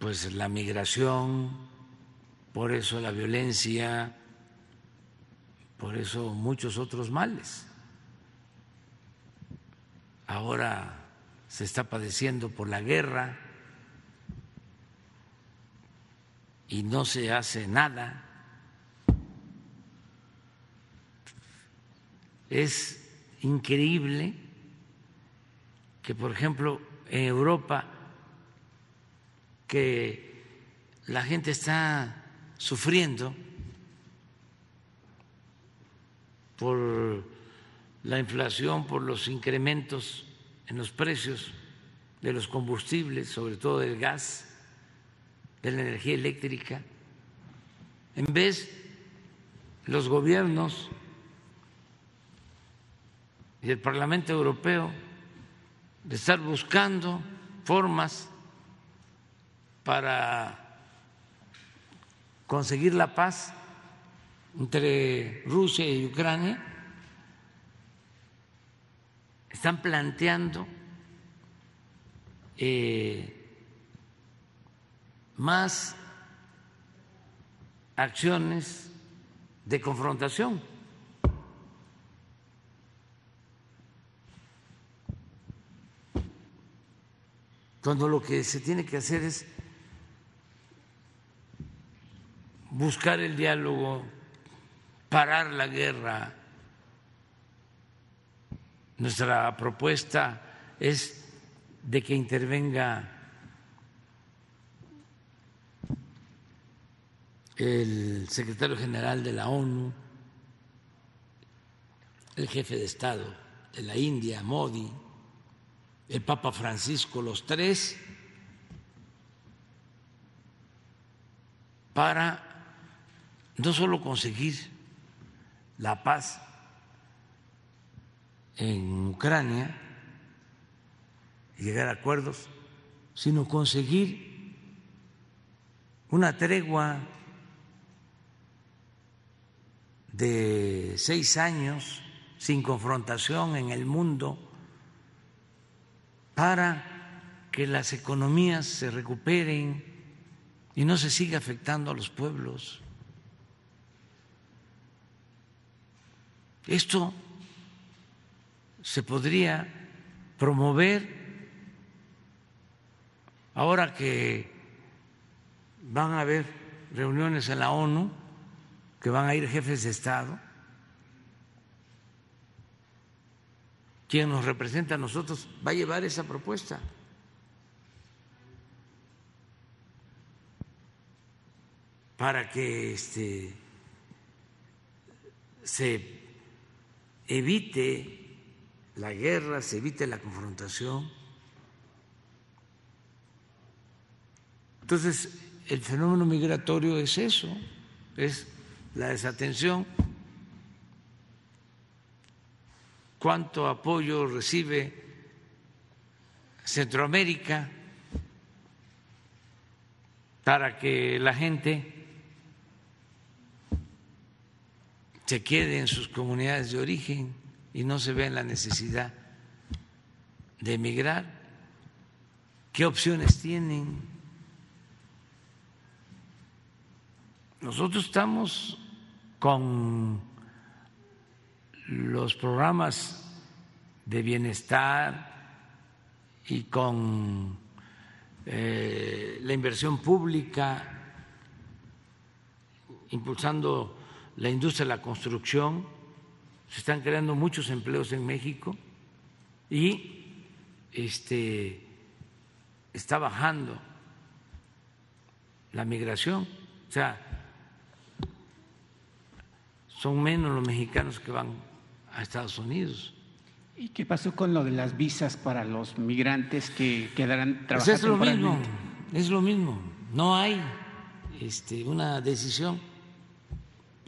pues la migración, por eso la violencia, por eso muchos otros males. Ahora se está padeciendo por la guerra y no se hace nada. Es increíble que, por ejemplo, en Europa, que la gente está sufriendo por la inflación, por los incrementos en los precios de los combustibles, sobre todo del gas, de la energía eléctrica, en vez los gobiernos y el Parlamento Europeo de estar buscando formas para conseguir la paz entre Rusia y Ucrania, están planteando eh, más acciones de confrontación. Cuando lo que se tiene que hacer es buscar el diálogo, parar la guerra. Nuestra propuesta es de que intervenga el secretario general de la ONU, el jefe de Estado de la India, Modi, el Papa Francisco, los tres, para no solo conseguir la paz en Ucrania, llegar a acuerdos, sino conseguir una tregua de seis años sin confrontación en el mundo para que las economías se recuperen y no se siga afectando a los pueblos. Esto se podría promover ahora que van a haber reuniones en la ONU, que van a ir jefes de Estado, quien nos representa a nosotros va a llevar esa propuesta. para que este, se evite la guerra, se evite la confrontación. Entonces, el fenómeno migratorio es eso, es la desatención. ¿Cuánto apoyo recibe Centroamérica para que la gente se quede en sus comunidades de origen y no se ve en la necesidad de emigrar? ¿Qué opciones tienen? Nosotros estamos con los programas de bienestar y con eh, la inversión pública, impulsando la industria de la construcción, se están creando muchos empleos en México y este, está bajando la migración. O sea, son menos los mexicanos que van a Estados Unidos. ¿Y qué pasó con lo de las visas para los migrantes que quedarán Pues trabajando? es lo mismo, es lo mismo, no hay este, una decisión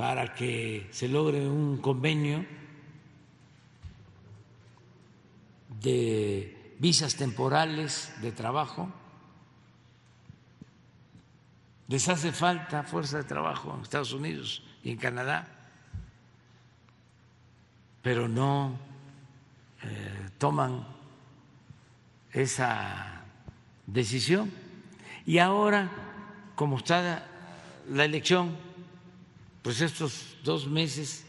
para que se logre un convenio de visas temporales de trabajo. Les hace falta fuerza de trabajo en Estados Unidos y en Canadá, pero no eh, toman esa decisión. Y ahora, como está la elección, pues estos dos meses,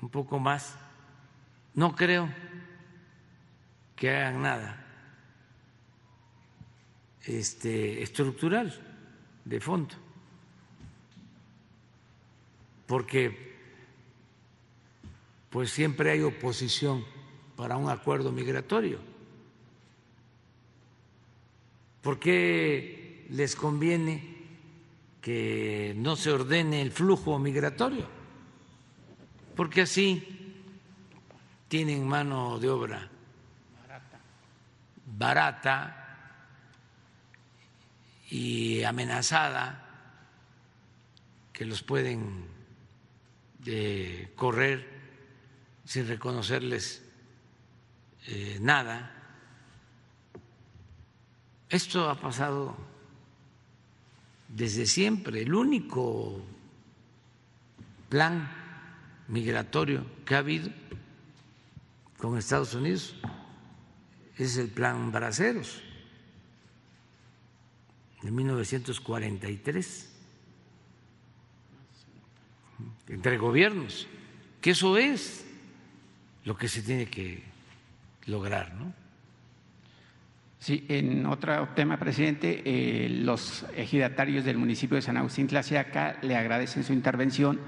un poco más, no creo que hagan nada este, estructural de fondo, porque pues siempre hay oposición para un acuerdo migratorio. ¿Por qué les conviene que no se ordene el flujo migratorio? Porque así tienen mano de obra barata, y amenazada que los pueden eh, correr sin reconocerles eh, nada. Esto ha pasado desde siempre. El único plan migratorio que ha habido con Estados Unidos es el plan Braceros de 1943 entre gobiernos, que eso es lo que se tiene que lograr, ¿no? Sí, en otro tema, presidente, eh, los ejidatarios del municipio de San Agustín Tlaxiaca le agradecen su intervención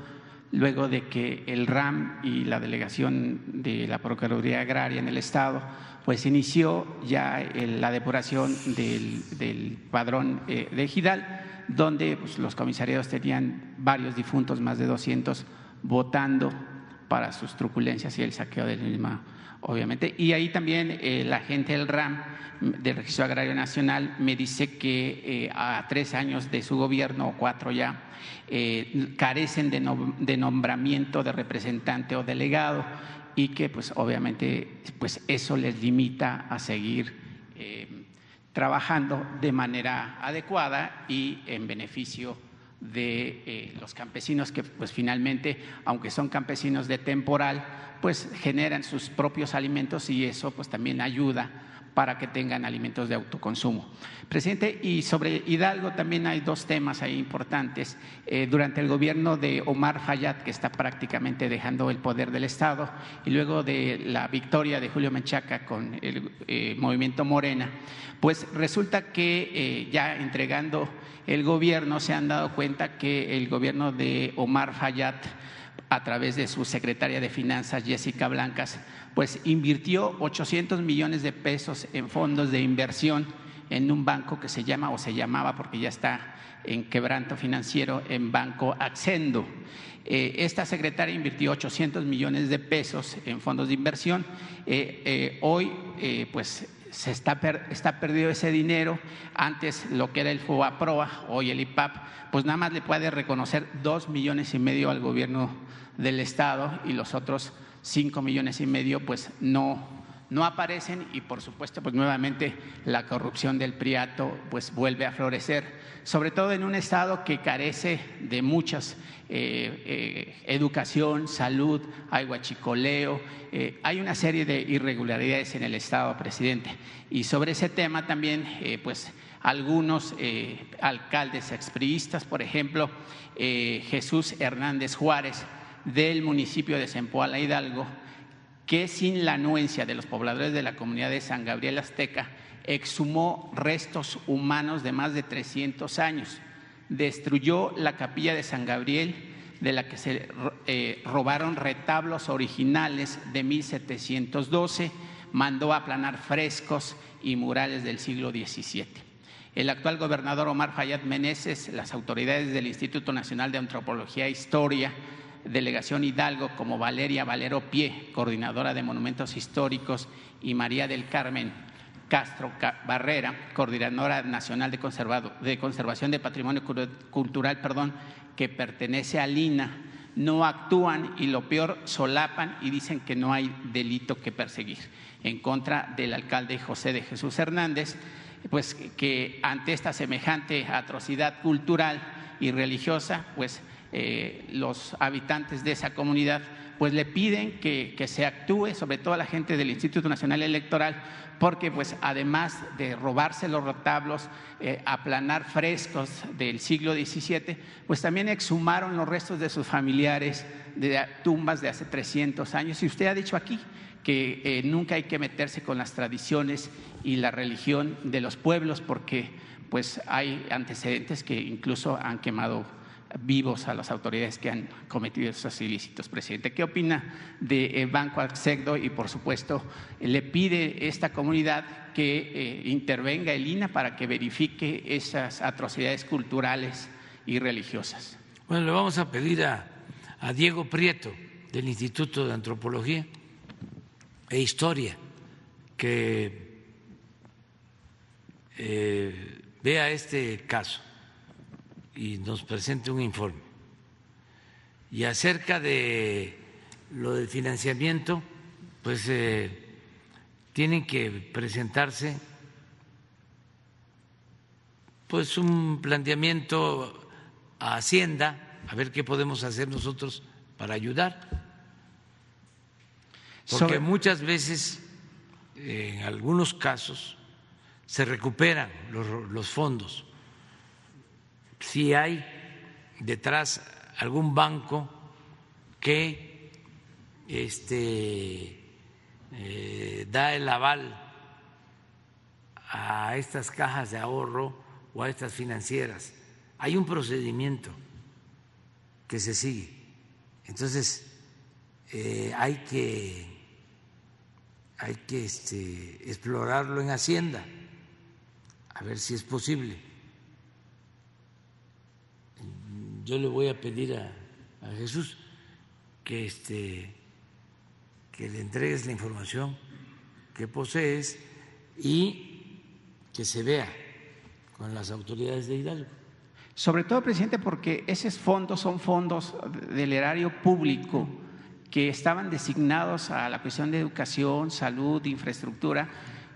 luego de que el RAM y la delegación de la Procuraduría Agraria en el Estado pues inició ya la depuración del, padrón eh, de Ejidal, donde pues, los comisariados tenían varios difuntos, más de 200, votando para sus truculencias y el saqueo del mismo obviamente. Y ahí también eh, la gente del RAM, del Registro Agrario Nacional, me dice que eh, a tres años de su gobierno, o cuatro ya, eh, carecen de, nombramiento de representante o delegado y que pues obviamente pues eso les limita a seguir trabajando de manera adecuada y en beneficio de los campesinos que pues finalmente, aunque son campesinos de temporal, pues generan sus propios alimentos y eso pues también ayuda para que tengan alimentos de autoconsumo. Presidente, y sobre Hidalgo también hay dos temas ahí importantes. Eh, durante el gobierno de Omar Fayad, que está prácticamente dejando el poder del Estado, y luego de la victoria de Julio Menchaca con el eh, movimiento Morena, pues resulta que eh, ya entregando el gobierno se han dado cuenta que el gobierno de Omar Fayad a través de su secretaria de Finanzas, Jessica Blancas, pues invirtió 800 millones de pesos en fondos de inversión en un banco que se llama o se llamaba porque ya está en quebranto financiero en Banco Accendo. Eh, esta secretaria invirtió 800 millones de pesos en fondos de inversión. Eh, eh, hoy, pues se está, está perdido ese dinero. Antes lo que era el FOAPROA, hoy el IPAP, pues nada más le puede reconocer dos millones y medio al gobierno del Estado y los otros cinco millones y medio pues no, no aparecen y por supuesto pues nuevamente la corrupción del Priato pues vuelve a florecer, sobre todo en un Estado que carece de muchas eh, eh, educación, salud, hay guachicoleo, eh, hay una serie de irregularidades en el Estado, presidente. Y sobre ese tema también pues algunos alcaldes expriistas, por ejemplo, Jesús Hernández Juárez, del municipio de Zempoala Hidalgo, que sin la anuencia de los pobladores de la comunidad de San Gabriel Azteca, exhumó restos humanos de más de 300 años, destruyó la capilla de San Gabriel, de la que se eh, robaron retablos originales de 1712, mandó aplanar frescos y murales del siglo XVII. El actual gobernador Omar Fayad Meneses, las autoridades del Instituto Nacional de Antropología e Historia, Delegación Hidalgo, como Valeria Valero Pie, coordinadora de monumentos históricos, y María del Carmen Castro Barrera, coordinadora nacional de, de conservación de patrimonio cultural, perdón, que pertenece a Lina, no actúan y lo peor solapan y dicen que no hay delito que perseguir en contra del alcalde José de Jesús Hernández, pues que ante esta semejante atrocidad cultural y religiosa, pues eh, los habitantes de esa comunidad pues le piden que, se actúe, sobre todo la gente del Instituto Nacional Electoral, porque pues además de robarse los retablos, eh, aplanar frescos del siglo XVII, pues también exhumaron los restos de sus familiares de tumbas de hace 300 años. Y usted ha dicho aquí que eh, nunca hay que meterse con las tradiciones y la religión de los pueblos, porque pues hay antecedentes que incluso han quemado vivos a las autoridades que han cometido esos ilícitos, presidente. ¿Qué opina de Banco Axegdo y, por supuesto, le pide esta comunidad que eh, intervenga el INA para que verifique esas atrocidades culturales y religiosas? Bueno, le vamos a pedir a, Diego Prieto del Instituto de Antropología e Historia que eh, vea este caso y nos presente un informe. Y acerca de lo del financiamiento, pues eh, tienen que presentarse pues un planteamiento a Hacienda, a ver qué podemos hacer nosotros para ayudar. Porque muchas veces, en algunos casos, se recuperan los, los fondos si hay detrás algún banco que este, eh, da el aval a estas cajas de ahorro o a estas financieras. Hay un procedimiento que se sigue. Entonces, eh, hay que, hay que este, explorarlo en Hacienda, a ver si es posible. Yo le voy a pedir a, Jesús que, este, que le entregues la información que posees y que se vea con las autoridades de Hidalgo. Sobre todo, presidente, porque esos fondos son fondos del erario público que estaban designados a la cuestión de educación, salud, infraestructura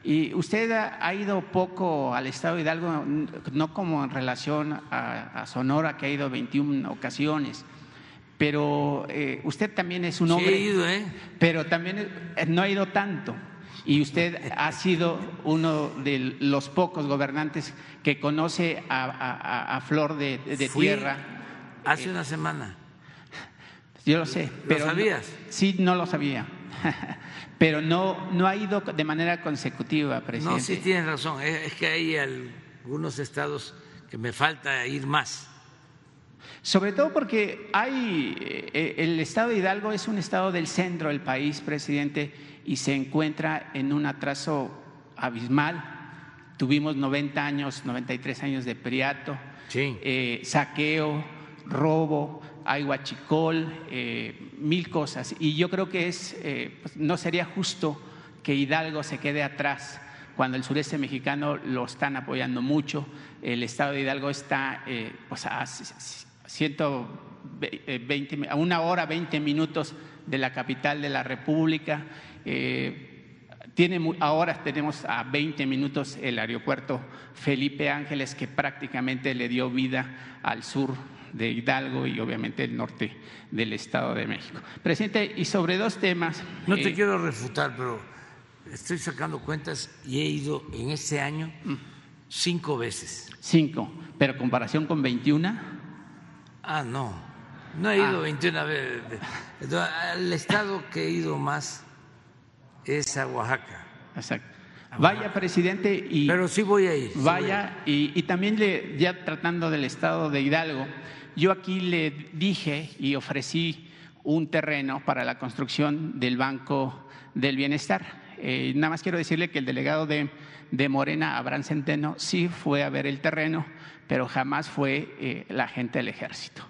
y usted ha, ido poco al Estado de Hidalgo, no como en relación a, Sonora, que ha ido 21 ocasiones, pero eh, usted también es un hombre. Sí, he ido, ¿eh? Pero también eh, no ha ido tanto. Y usted ha sido uno de los pocos gobernantes que conoce a, Flor de, Tierra. Hace una semana. Yo lo sé. ¿Lo sabías? sí, no lo sabía. pero no, no ha ido de manera consecutiva, presidente. No, sí tienes razón. Es que hay algunos estados que me falta ir más. Sobre todo porque hay eh, el estado de Hidalgo es un estado del centro del país, presidente, y se encuentra en un atraso abismal. Tuvimos 90 años, 93 años de priato, eh, saqueo, robo, hay huachicol, eh, mil cosas. Y yo creo que es, eh, pues, no sería justo que Hidalgo se quede atrás cuando el sureste mexicano lo están apoyando mucho. El estado de Hidalgo está eh, pues, a, 120, a una hora, 20 minutos de la capital de la República. ahora tenemos a 20 minutos el aeropuerto Felipe Ángeles, que prácticamente le dio vida al sur de Hidalgo y obviamente el norte del Estado de México. Presidente, y sobre dos temas. No te eh, quiero refutar, pero estoy sacando cuentas y he ido en este año cinco veces. Cinco, pero comparación con 21. Ah, no, no he ido 21 ah. veces. El estado que he ido más es a Oaxaca. Exacto. Vaya, presidente, y. Pero sí voy a ir. Vaya, Y, y, también le, ya tratando del estado de Hidalgo, yo aquí le dije y ofrecí un terreno para la construcción del Banco del Bienestar. Eh, nada más quiero decirle que el delegado de, Morena, Abraham Centeno, sí fue a ver el terreno, pero jamás fue eh, la gente del ejército.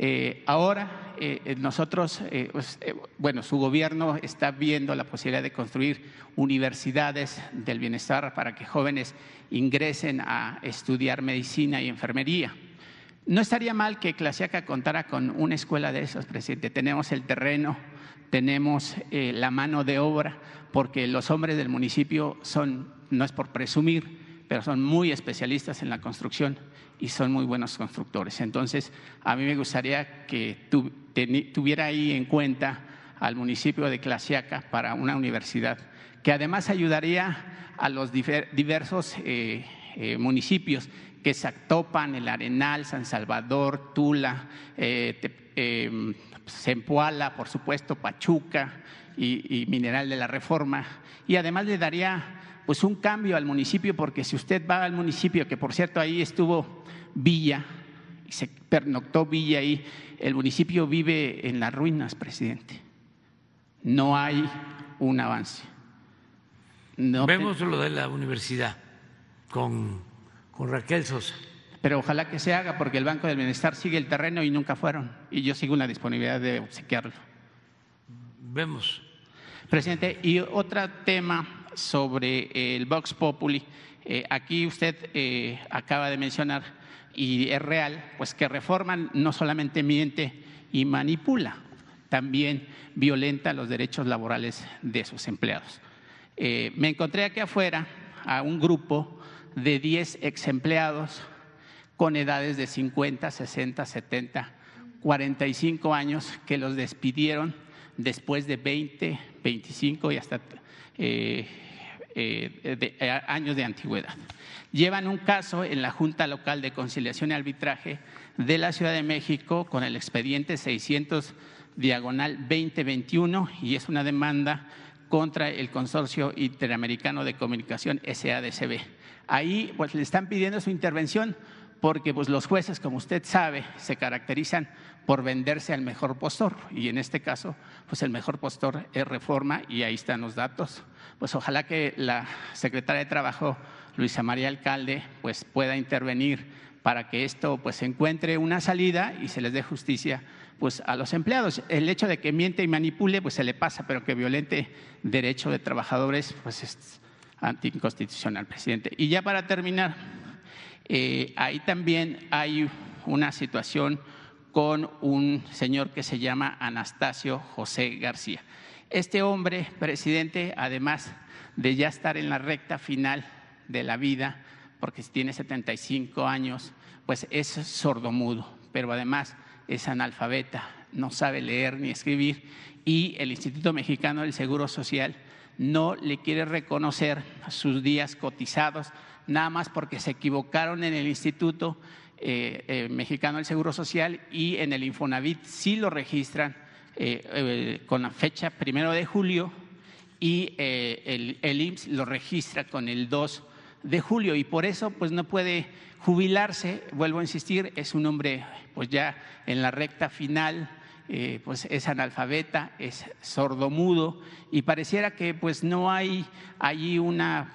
Eh, ahora nosotros, pues, bueno, su gobierno está viendo la posibilidad de construir universidades del bienestar para que jóvenes ingresen a estudiar medicina y enfermería. No estaría mal que Clasiaca contara con una escuela de esos, presidente. Tenemos el terreno, tenemos la mano de obra, porque los hombres del municipio son, no es por presumir, pero son muy especialistas en la construcción y son muy buenos constructores. Entonces, a mí me gustaría que tuviera ahí en cuenta al municipio de Clasiaca para una universidad, que además ayudaría a los diversos eh, eh, municipios que es Actopan, El Arenal, San Salvador, Tula, eh, Zempoala, por supuesto, Pachuca y, Mineral de la Reforma. Y además le daría pues un cambio al municipio, porque si usted va al municipio, que por cierto ahí estuvo Villa, se pernoctó Villa ahí, el municipio vive en las ruinas, presidente. No hay un avance. Vemos lo de la universidad con, con Raquel Sosa. Pero ojalá que se haga, porque el Banco del Bienestar sigue el terreno y nunca fueron. Y yo sigo en la disponibilidad de obsequiarlo. Vemos. Presidente, y otro tema sobre el Vox Populi. Eh, aquí usted eh, acaba de mencionar, y es real, pues que reforman no solamente miente y manipula, también violenta los derechos laborales de sus empleados. Eh, me encontré aquí afuera a un grupo de 10 ex empleados con edades de 50, 60, 70, 45 años que los despidieron después de 20, 25 y hasta eh, de, eh, años de antigüedad. Llevan un caso en la Junta Local de Conciliación y Arbitraje de la Ciudad de México con el expediente 600 diagonal 2021 y es una demanda contra el Consorcio Interamericano de Comunicación SADCB. Ahí pues le están pidiendo su intervención porque pues los jueces, como usted sabe, se caracterizan por venderse al mejor postor y en este caso pues el mejor postor es Reforma y ahí están los datos pues ojalá que la secretaria de Trabajo, Luisa María Alcalde, pues pueda intervenir para que esto pues encuentre una salida y se les dé justicia pues a los empleados. El hecho de que miente y manipule pues se le pasa, pero que violente derecho de trabajadores pues es anticonstitucional, presidente. Y ya para terminar, eh, ahí también hay una situación con un señor que se llama Anastasio José García. Este hombre, presidente, además de ya estar en la recta final de la vida, porque tiene 75 años, pues es sordomudo, pero además es analfabeta, no sabe leer ni escribir y el Instituto Mexicano del Seguro Social no le quiere reconocer sus días cotizados, nada más porque se equivocaron en el Instituto eh, eh, Mexicano del Seguro Social y en el Infonavit sí lo registran eh, con la fecha primero de julio y el, el, IMSS lo registra con el 2 de julio y por eso pues no puede jubilarse, vuelvo a insistir, es un hombre pues ya en la recta final, pues es analfabeta, es sordomudo y pareciera que pues no hay allí una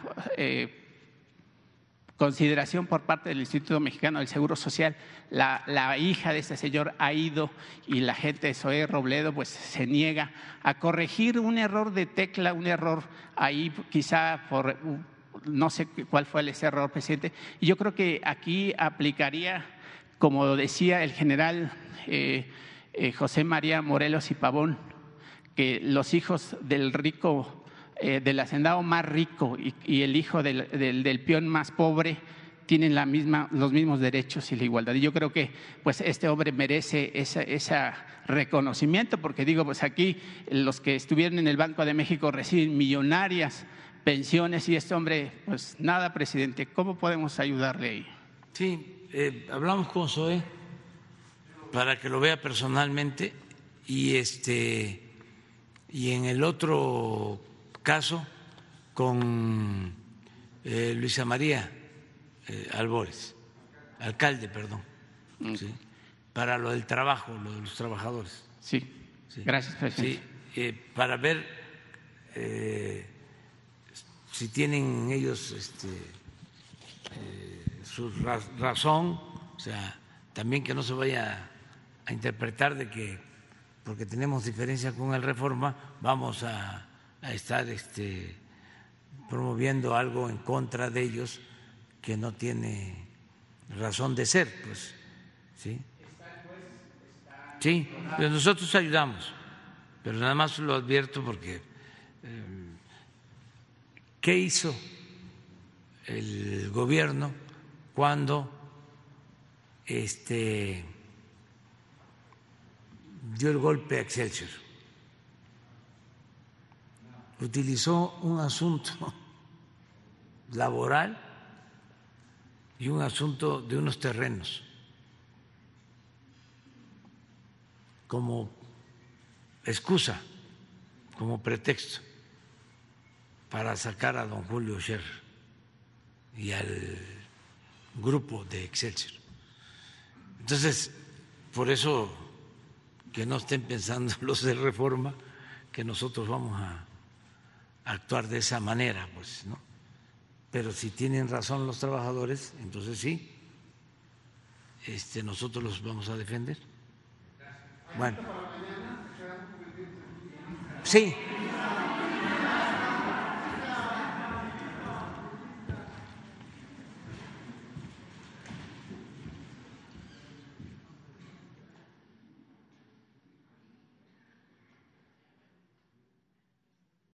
consideración por parte del Instituto Mexicano del Seguro Social. La, hija de este señor ha ido y la gente de Zoé Robledo pues se niega a corregir un error de tecla, un error ahí quizá por no sé cuál fue ese error, presidente. Y yo creo que aquí aplicaría, como decía el general eh, eh, José María Morelos y Pavón, que los hijos del rico eh, del hacendado más rico y, el hijo del, del, peón más pobre tienen la misma, los mismos derechos y la igualdad. Y yo creo que pues, este hombre merece ese reconocimiento, porque digo, pues aquí los que estuvieron en el Banco de México reciben millonarias pensiones y este hombre, pues nada, presidente, ¿cómo podemos ayudarle ahí? Sí, eh, hablamos con Zoe para que lo vea personalmente y este y en el otro caso con eh, Luisa María eh, Albores, alcalde, perdón, para lo del trabajo, lo de los trabajadores. Sí, gracias, presidente. Sí, eh, para ver si tienen ellos este, su razón, o sea, también que no se vaya a interpretar de que porque tenemos diferencia con el Reforma vamos a, a estar este, promoviendo algo en contra de ellos que no tiene razón de ser, pues, sí. Sí, pero nosotros ayudamos, pero nada más lo advierto porque eh, ¿qué hizo el gobierno cuando este dio el golpe a Excelsior? Utilizó un asunto laboral y un asunto de unos terrenos como excusa, como pretexto para sacar a don Julio Scherer y al grupo de Excelsior. Entonces, por eso que no estén pensando los de reforma que nosotros vamos a actuar de esa manera, pues, ¿no? Pero si tienen razón los trabajadores, entonces sí, este, nosotros los vamos a defender. Bueno. Sí,